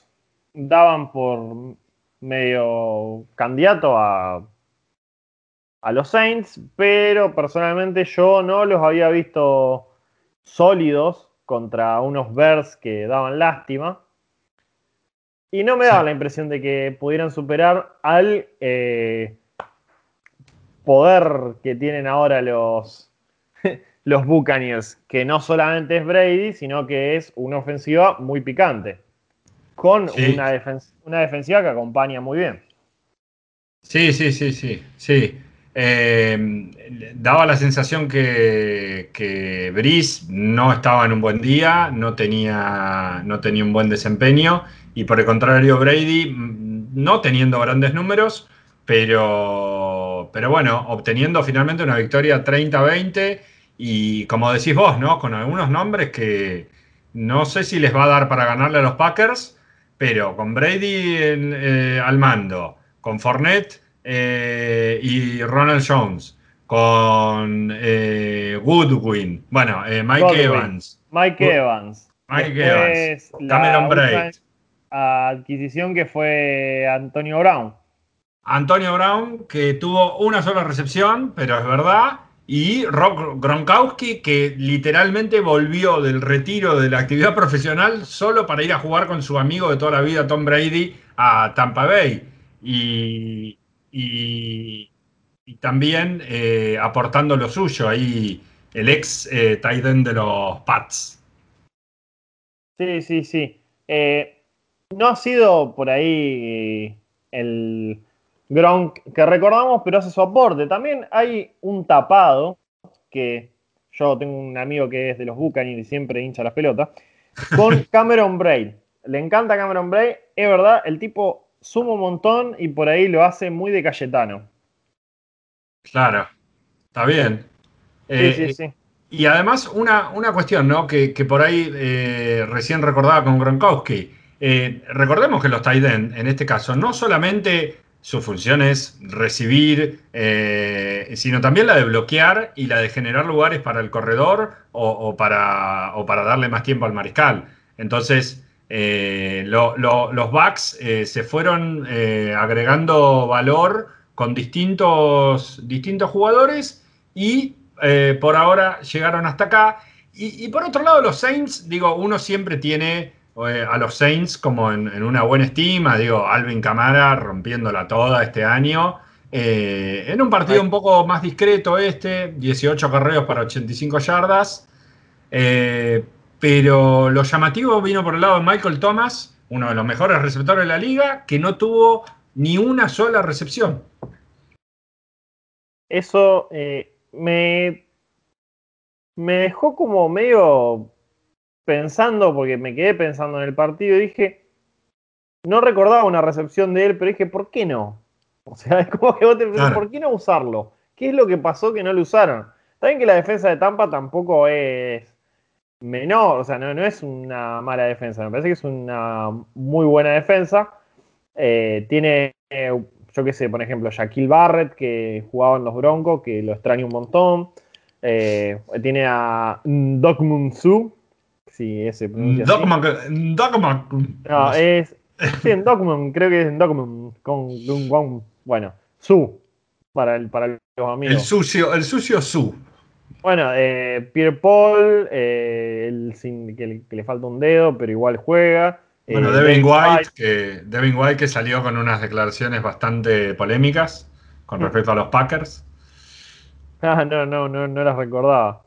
daban por medio candidato a, a los Saints, pero personalmente yo no los había visto sólidos contra unos Bears que daban lástima. Y no me daba la impresión de que pudieran superar al eh, poder que tienen ahora los, *laughs* los Buccaneers, que no solamente es Brady, sino que es una ofensiva muy picante con una, una, defensiva que acompaña muy bien. Sí, sí, sí, sí, sí. Eh, daba la sensación que, que Brice no estaba en un buen día, no tenía, no tenía un buen desempeño y por el contrario Brady, mm, no teniendo grandes números, pero, pero bueno, obteniendo finalmente una victoria 30-20 y como decís vos, ¿no? Con algunos nombres que no sé si les va a dar para ganarle a los Packers, pero con Brady eh, al mando, con Fournette eh, y Ronald Jones, con eh, Goodwin, bueno, Mike Evans. Mike Evans. Mike Evans. Cameron Braid. Adquisición que fue Antonio Brown. Antonio Brown, que tuvo una sola recepción, pero es verdad, y Rob Gronkowski, que literalmente volvió del retiro de la actividad profesional solo para ir a jugar con su amigo de toda la vida, Tom Brady, a Tampa Bay. Y, también eh, aportando lo suyo, ahí el ex eh, de los Pats. Sí, sí, sí. Eh, no ha sido por ahí el Gronk, que recordamos, pero hace su aporte. También hay un tapado, que yo tengo un amigo que es de los Buccaneers y siempre hincha las pelotas, con *laughs* Cameron Braid. Le encanta Cameron Braid, es verdad, el tipo suma un montón y por ahí lo hace muy de Cayetano. Claro, está bien. sí, sí, eh, sí. Y además, una, una cuestión, ¿no? Que, por ahí eh, recién recordaba con Gronkowski. Eh, recordemos que los tight en este caso, no solamente su función es recibir, eh, sino también la de bloquear y la de generar lugares para el corredor o, para, para, darle más tiempo al mariscal. Entonces, eh, los backs eh, se fueron agregando valor con distintos, distintos jugadores y por ahora llegaron hasta acá. y por otro lado, los Saints, digo, uno siempre tiene a los Saints como en, una buena estima, digo, Alvin Camara rompiéndola toda este año. Eh, en un partido un poco más discreto este, 18 carreos para 85 yardas. Eh, pero lo llamativo vino por el lado de Michael Thomas, uno de los mejores receptores de la liga, que no tuvo ni una sola recepción. Eso eh, me, me dejó como medio pensando, porque me quedé pensando en el partido y dije, no recordaba una recepción de él, pero dije, ¿por qué no? *laughs* O sea, es como que vos te claro. ¿por qué no usarlo? ¿Qué es lo que pasó que no lo usaron? Saben que la defensa de Tampa tampoco es menor, o sea, no, no, es una mala defensa, me parece que es una muy buena defensa. Eh, tiene, eh, yo qué sé, por ejemplo, Shaquille Barrett, que jugaba en los Broncos, que lo extraño un montón. Eh, tiene a Dokmun Su, sí, ese pronuncia No, es. *laughs* Sí, en Dokmun, creo que es en Dokmun, con, con, bueno, Su, para, el, para los amigos. El sucio, el sucio Su. Bueno, eh, Pierre Paul, eh, el, que, le, falta un dedo, pero igual juega. Bueno, eh, Devin White, Que, Devin White que salió con unas declaraciones bastante polémicas con mm. respecto a los Packers. Ah, no, no, no, no las recordaba.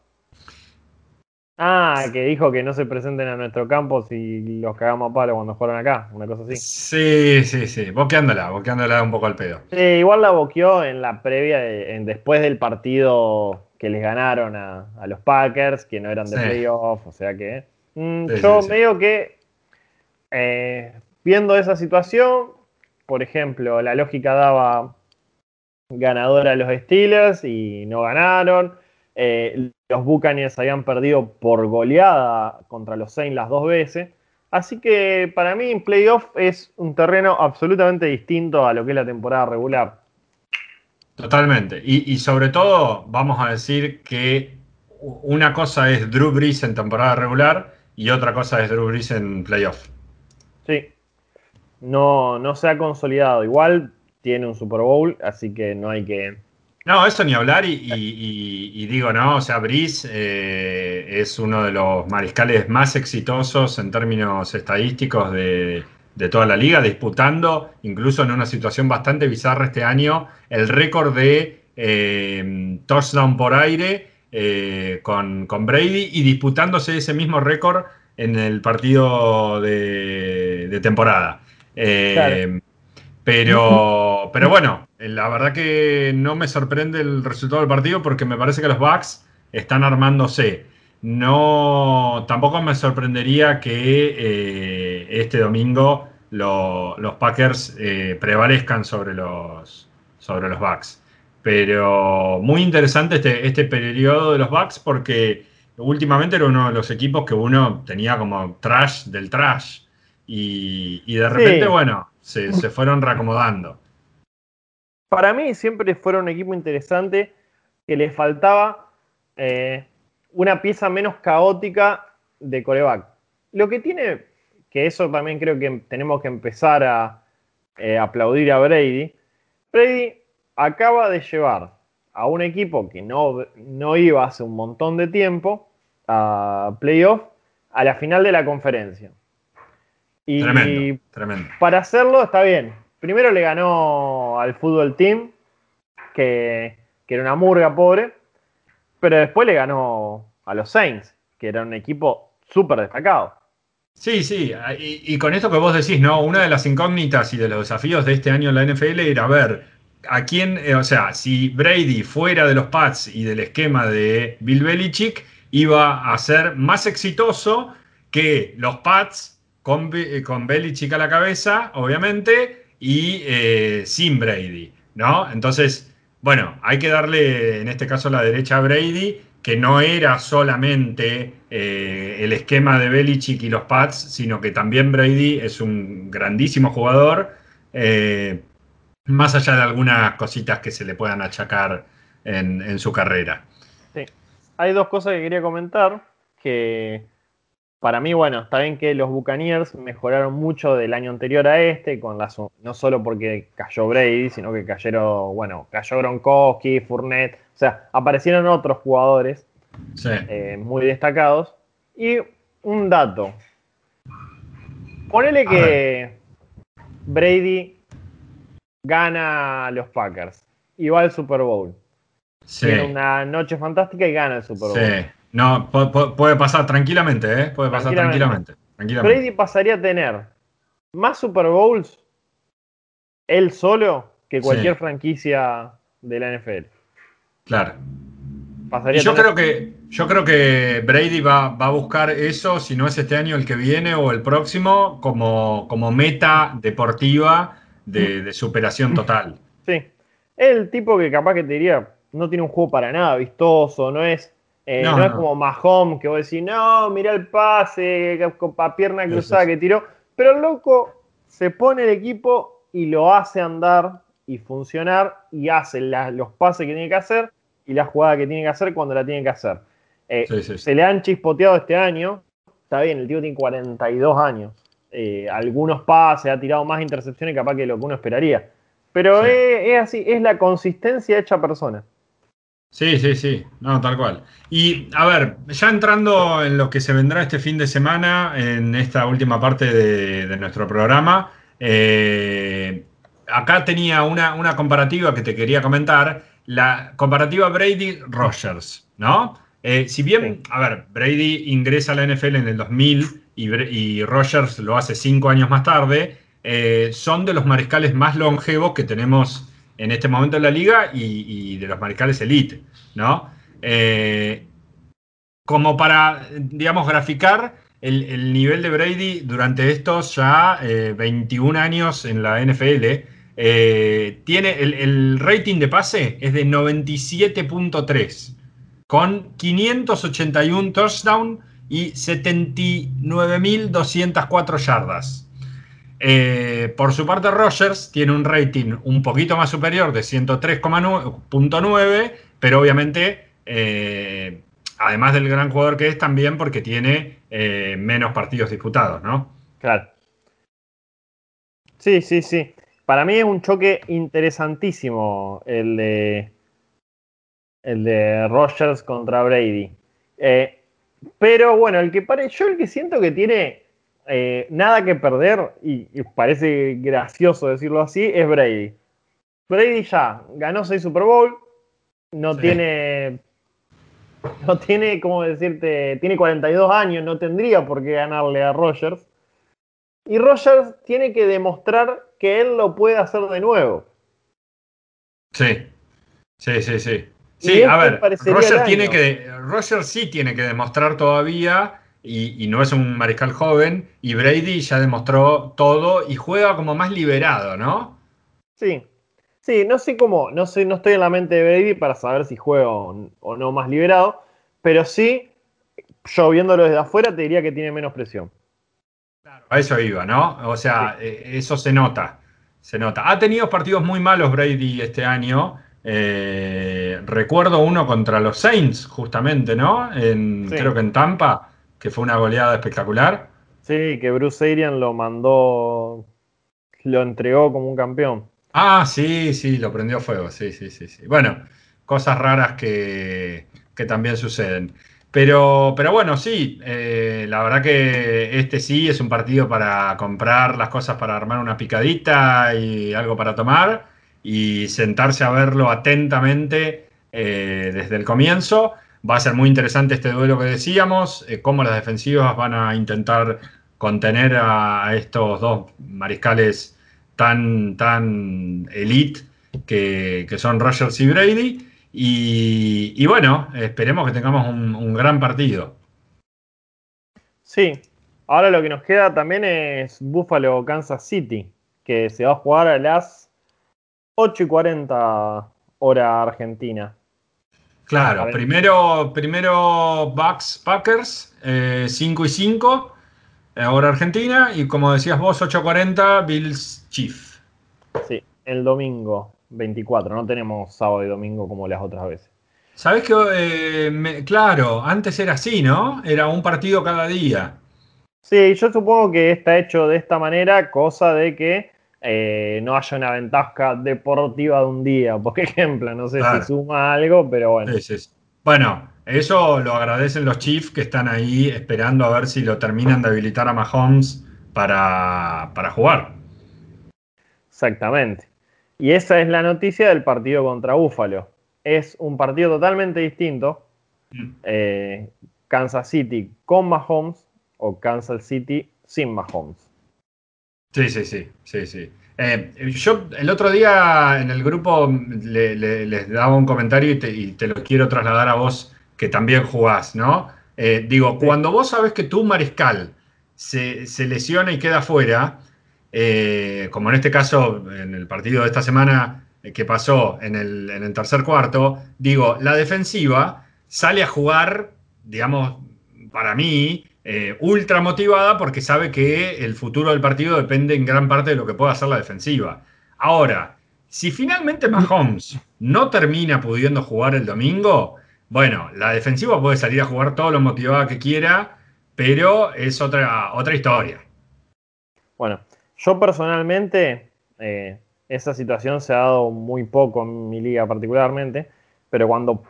Ah, que dijo que no se presenten a nuestro campo si los cagamos a palo cuando fueron acá, una cosa así. Sí, sí, sí, boqueándola, boqueándola un poco al pedo. Sí, igual la boqueó en la previa, después del partido que les ganaron a, los Packers, que no eran de playoff, o sea que mm, yo veo que eh, viendo esa situación, por ejemplo, la lógica daba ganadora a los Steelers y no ganaron. Eh, los Buccaneers habían perdido por goleada contra los Saints las dos veces. Así que para mí en playoff es un terreno absolutamente distinto a lo que es la temporada regular. Totalmente. Y, sobre todo, vamos a decir que una cosa es Drew Brees en temporada regular y otra cosa es Drew Brees en playoff. Sí. No, no se ha consolidado. Igual tiene un Super Bowl, así que no hay que. No, eso ni hablar. Y, digo, no, o sea, Brees eh, es uno de los mariscales más exitosos en términos estadísticos de, de toda la liga, disputando, incluso en una situación bastante bizarra este año, el récord de eh, touchdown por aire eh, con, Brady y disputándose ese mismo récord en el partido de, temporada. Pero, pero bueno, la verdad que no me sorprende el resultado del partido porque me parece que los Bucks están armándose. No, tampoco me sorprendería que eh, este domingo los Packers eh, prevalezcan sobre los, sobre los Bucks. Pero muy interesante este, este periodo de los Bucks porque últimamente era uno de los equipos que uno tenía como trash del trash. Y, de repente, bueno, se, fueron reacomodando. Para mí siempre fueron un equipo interesante que le faltaba eh, una pieza menos caótica de coreback. Lo que tiene, que eso también creo que tenemos que empezar a eh, aplaudir a Brady. Brady acaba de llevar a un equipo que no, no iba hace un montón de tiempo a playoff a la final de la conferencia. Y tremendo, tremendo. para hacerlo está bien. Primero le ganó al fútbol team, que, que era una murga pobre, pero después le ganó a los Saints, que era un equipo súper destacado. Sí, sí, y, con esto que vos decís, ¿no? Una de las incógnitas y de los desafíos de este año en la NFL era ver a quién, eh, o sea, si Brady fuera de los Pats y del esquema de Bill Belichick, iba a ser más exitoso que los Pats con, eh, con Belichick a la cabeza, obviamente, y eh, sin Brady, ¿no? Entonces, bueno, hay que darle en este caso la derecha a Brady que no era solamente eh, el esquema de Belichick y los Pats, sino que también Brady es un grandísimo jugador, eh, más allá de algunas cositas que se le puedan achacar en, su carrera. Sí. Hay dos cosas que quería comentar, que para mí, bueno, está bien que los Buccaneers mejoraron mucho del año anterior a este, con no solo porque cayó Brady, sino que cayeron, bueno, cayó Gronkowski, Fournette, o sea, aparecieron otros jugadores eh, muy destacados. Y un dato. Ponele que Brady gana a los Packers y va al Super Bowl. Tiene una noche fantástica y gana el Super Bowl. No, puede pasar tranquilamente, ¿eh? Puede pasar tranquilamente. Brady pasaría a tener más Super Bowls él solo que cualquier franquicia de la NFL. Claro. yo, creo que, yo creo que Brady va, a buscar eso, si no es este año, el que viene o el próximo, como, como meta deportiva de, de superación total. Sí. El tipo que capaz que te diría, no tiene un juego para nada vistoso, no es, eh, no, es como Mahomes que vos decís, no, mira el pase, a pierna cruzada que tiró. Pero el loco se pone el equipo y lo hace andar y funcionar y hace los pases que tiene que hacer y la jugada que tiene que hacer cuando la tiene que hacer. Eh, se le han chispoteado este año, está bien, el tío tiene 42 años. Eh, algunos pases, ha tirado más intercepciones capaz que lo que uno esperaría. Pero es, así, es la consistencia hecha persona. Sí, sí, sí, no, tal cual. Y a ver, ya entrando en lo que se vendrá este fin de semana, en esta última parte de, nuestro programa, eh, acá tenía una, comparativa que te quería comentar, la comparativa Brady-Rogers, ¿no? Eh, si bien, a ver, Brady ingresa a la NFL en el 2000 y, y Rogers lo hace cinco años más tarde, eh, son de los mariscales más longevos que tenemos en este momento en la liga y, de los mariscales elite, ¿no? Eh, como para, digamos, graficar el, nivel de Brady durante estos ya 21 eh, años en la NFL, tiene el, el, rating de pase es de 97.3, con 581 touchdowns y 79.204 yardas. Eh, por su parte, Rogers tiene un rating un poquito más superior de 103,9, pero obviamente, eh, además del gran jugador que es, también porque tiene eh, menos partidos disputados, ¿no? Claro. Sí, sí, sí. Para mí es un choque interesantísimo el de, el de Rogers contra Brady. pero bueno, el que pare, yo el que siento que tiene eh, nada que perder, y, parece gracioso decirlo así, es Brady. Brady ya ganó seis Super Bowl, no tiene, no tiene, ¿cómo decirte? Tiene 42 años, no tendría por qué ganarle a Rogers. Y Rogers tiene que demostrar que él lo puede hacer de nuevo. Sí, sí, sí, sí. Sí, a ver, Rogers, tiene que, Rogers sí tiene que demostrar todavía y, no es un mariscal joven, y Brady ya demostró todo y juega como más liberado, ¿no? Sí, sí, no sé cómo, no sé, no estoy en la mente de Brady para saber si juega o, no más liberado, pero sí, yo viéndolo desde afuera te diría que tiene menos presión. Claro, a eso iba, ¿no? O sea, eh, eso se nota, se nota. Ha tenido partidos muy malos Brady este año. Eh, recuerdo uno contra los Saints, justamente, ¿no? En, Creo que en Tampa que fue una goleada espectacular. Sí, que Bruce Arian lo mandó, lo entregó como un campeón. Ah, sí, sí, lo prendió fuego, sí, sí, sí. sí. Bueno, cosas raras que, también suceden. Pero, pero bueno, sí, eh, la verdad que este sí es un partido para comprar las cosas para armar una picadita y algo para tomar y sentarse a verlo atentamente eh, desde el comienzo. Va a ser muy interesante este duelo que decíamos, eh, cómo las defensivas van a intentar contener a, estos dos mariscales tan, tan elite que, son Rogers y Brady. Y, bueno, esperemos que tengamos un, gran partido. Sí, ahora lo que nos queda también es Buffalo Kansas City, que se va a jugar a las 8 y 40 hora argentina. Claro, primero, primero Bucks Packers, 5 eh, y 5, ahora Argentina, y como decías vos, 8.40 Bills Chief. Sí, el domingo 24, no tenemos sábado y domingo como las otras veces. Sabes que, eh, claro, antes era así, ¿no? Era un partido cada día. Sí, yo supongo que está hecho de esta manera, cosa de que eh, no haya una ventaja deportiva de un día, por *laughs* ejemplo, no sé si suma algo, pero bueno. Bueno, eso lo agradecen los Chiefs que están ahí esperando a ver si lo terminan de habilitar a Mahomes para, para jugar. Exactamente. Y esa es la noticia del partido contra Búfalo. Es un partido totalmente distinto. Mm. Eh, Kansas City con Mahomes o Kansas City sin Mahomes. Sí, sí, sí, sí, sí. Eh, yo el otro día en el grupo les daba un comentario y te, lo quiero trasladar a vos que también jugás, ¿no? Eh, digo, cuando vos sabes que tu mariscal se, lesiona y queda fuera, eh, como en este caso en el partido de esta semana que pasó en el, en el tercer cuarto, digo, la defensiva sale a jugar, digamos, para mí, eh, ultra motivada porque sabe que el futuro del partido depende en gran parte de lo que pueda hacer la defensiva. Ahora, si finalmente Mahomes no termina pudiendo jugar el domingo, bueno, la defensiva puede salir a jugar todo lo motivada que quiera, pero es otra, otra historia. Bueno, yo personalmente, eh, esa situación se ha dado muy poco en mi liga particularmente, pero cuando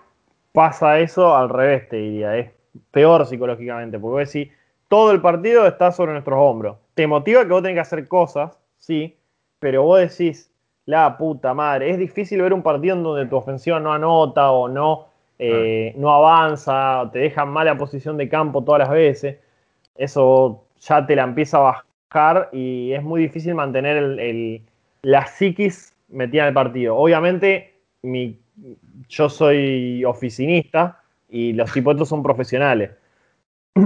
pasa eso, al revés te diría, es peor psicológicamente, porque vos decís, todo el partido está sobre nuestros hombros. Te motiva que vos tenés que hacer cosas, sí, pero vos decís, la puta madre, es difícil ver un partido en donde tu ofensiva no anota o no, eh, no avanza, o te deja mala posición de campo todas las veces. Eso ya te la empieza a bajar y es muy difícil mantener el, la psiquis metida en el partido. Obviamente, mi, yo soy oficinista, y los tipos son profesionales.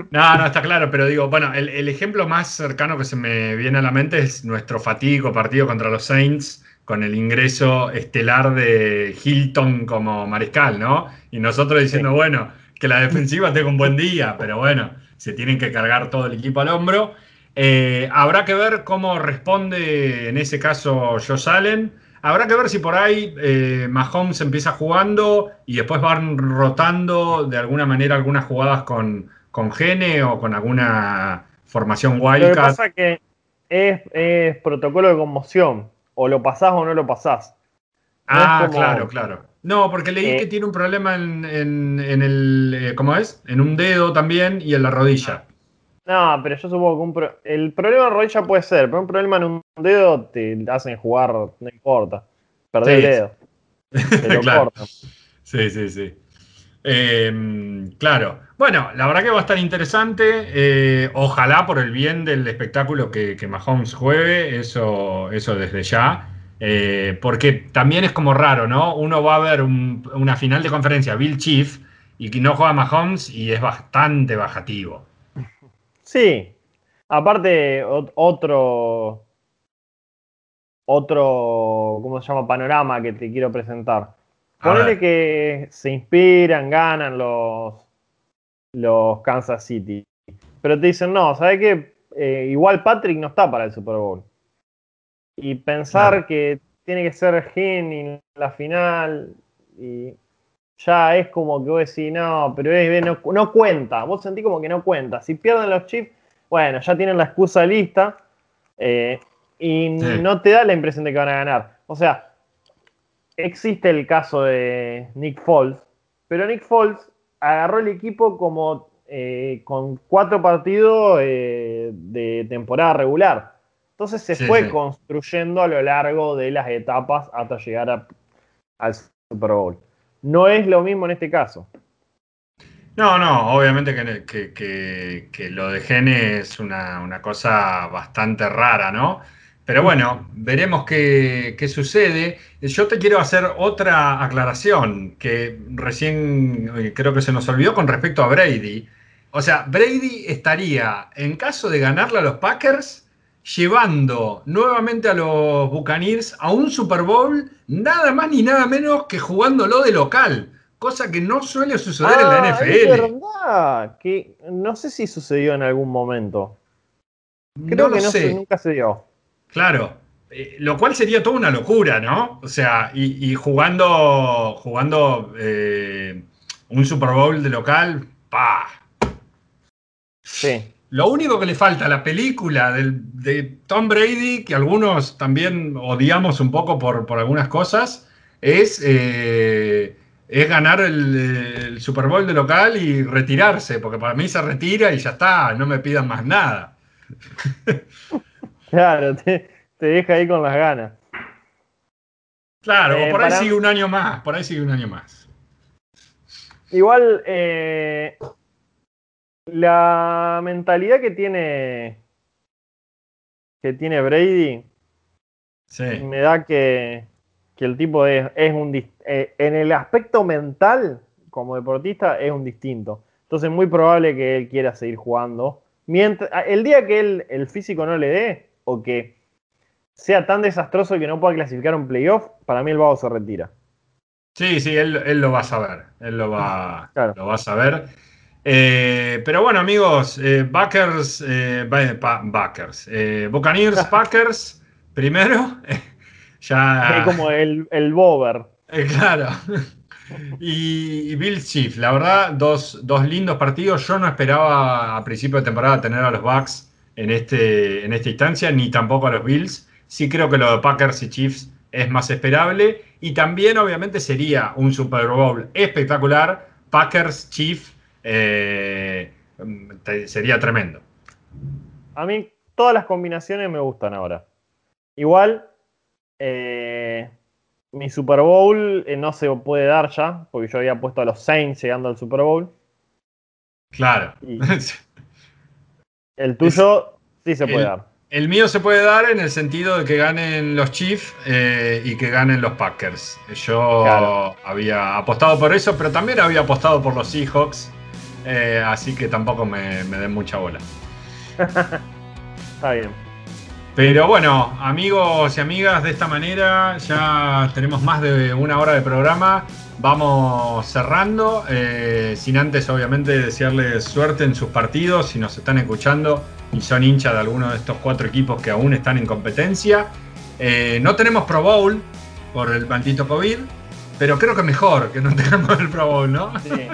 No, no, está claro, pero digo, bueno, el, ejemplo más cercano que se me viene a la mente es nuestro fatídico partido contra los Saints con el ingreso estelar de Hilton como mariscal, ¿no? Y nosotros diciendo, bueno, que la defensiva tenga un buen día, pero bueno, se tienen que cargar todo el equipo al hombro. Eh, habrá que ver cómo responde en ese caso Josh Allen. Habrá que ver si por ahí eh, Mahomes empieza jugando y después van rotando de alguna manera algunas jugadas con, con Gene o con alguna formación Wildcat. Lo que pasa es que es, protocolo de conmoción. O lo pasás o no lo pasás. ah, claro, claro. No, porque leí que eh, tiene un problema en, en, el. Eh, ¿Cómo es? En un dedo también y en la rodilla. No, pero yo supongo que el problema de rodilla puede ser, pero un problema en un dedo te hacen jugar, no importa. Perder el dedo. *laughs* Te lo claro. Sí, sí, sí. Em, claro. Bueno, la verdad que va a estar interesante. Eh, ojalá por el bien del espectáculo que, que Mahomes juegue, eso, eso desde ya. Eh, porque también es como raro, ¿no? Uno va a ver una final de conferencia Bill Chief y que no juega Mahomes y es bastante bajativo. Sí, aparte otro, otro, ¿cómo se llama? Panorama que te quiero presentar. Ponele que se inspiran, ganan los, los Kansas City. Pero te dicen, no, ¿sabes qué? Eh, igual Patrick no está para el Super Bowl. Y pensar que tiene que ser Gen en la final y ya es como que vos decís, no, pero no, cuenta. Vos sentís como que no cuenta. Si pierden los chips, bueno, ya tienen la excusa lista eh, y no te da la impresión de que van a ganar. O sea, existe el caso de Nick Foles, pero Nick Foles agarró el equipo como eh, con cuatro partidos eh, de temporada regular. Entonces se fue construyendo a lo largo de las etapas hasta llegar al Super Bowl. No es lo mismo en este caso. No, no, obviamente que, lo de Gene es una, cosa bastante rara, ¿no? Pero bueno, veremos qué, sucede. Yo te quiero hacer otra aclaración que recién eh, creo que se nos olvidó con respecto a Brady. O sea, Brady estaría, en caso de ganarle a los Packers, llevando nuevamente a los Buccaneers a un Super Bowl, nada más ni nada menos que jugándolo de local, cosa que no suele suceder en la NFL. Es verdad, que no sé si sucedió en algún momento. Creo que no sé. nunca se dio. Claro, eh, lo cual sería toda una locura, ¿no? O sea, y, jugando, jugando eh, un Super Bowl de local, pa. Sí. Lo único que le falta a la película de Tom Brady, que algunos también odiamos un poco por, algunas cosas, es, eh, es ganar el, Super Bowl de local y retirarse, porque para mí se retira y ya está, no me pidan más nada. *laughs* Claro, te, deja ahí con las ganas. Claro, eh, por ahí sigue un año más, por ahí sigue un año más. Igual, eh, La mentalidad que tiene que tiene Brady me da que, el tipo es, un eh, en el aspecto mental como deportista es un distinto. Entonces es muy probable que él quiera seguir jugando. Mientras, el día que él, el físico no le dé o que sea tan desastroso que no pueda clasificar un playoff, para mí el vago se retira. Sí, sí, él, lo va a saber. Él lo va, *laughs* lo va a saber. Eh, pero bueno, amigos, eh, Backers, eh, Backers, eh, Buccaneers, *laughs* Packers, primero. *laughs* ya. Es como el, el Bober. claro. Y, Bill Chief, la verdad, dos, lindos partidos. Yo no esperaba a principio de temporada tener a los Bucks en, este, en esta instancia, ni tampoco a los Bills. Sí creo que lo de Packers y Chiefs es más esperable. Y también, obviamente, sería un Super Bowl espectacular. Packers, Chiefs, eh, sería tremendo. A mí todas las combinaciones me gustan ahora. Igual, eh, mi Super Bowl eh, no se puede dar ya, porque yo había puesto a los Saints llegando al Super Bowl. Claro. *laughs* el tuyo sí se puede dar. El mío se puede dar en el sentido de que ganen los Chiefs eh, y que ganen los Packers. Yo había apostado por eso, pero también había apostado por los Seahawks. Eh, así que tampoco me, me den mucha bola. *laughs* Está bien. Pero bueno, amigos y amigas, de esta manera ya tenemos más de una hora de programa. Vamos cerrando, eh, sin antes obviamente desearles suerte en sus partidos, si nos están escuchando y son hinchas de alguno de estos cuatro equipos que aún están en competencia. Eh, no tenemos Pro Bowl por el maldito COVID, pero creo que mejor que no *laughs* tengamos el Pro Bowl, ¿no? Sí,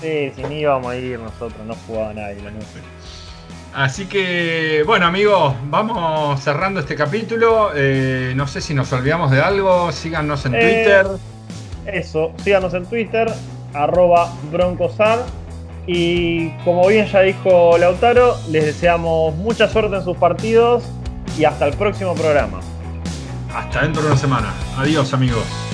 sí, si ni íbamos a ir nosotros, no jugaba nadie la noche. Así que, bueno amigos, vamos cerrando este capítulo. Eh, no sé si nos olvidamos de algo, síganos en eh, Twitter. Eso, síganos en Twitter, arroba broncosar. Y como bien ya dijo Lautaro, les deseamos mucha suerte en sus partidos y hasta el próximo programa. Hasta dentro de una semana. Adiós amigos.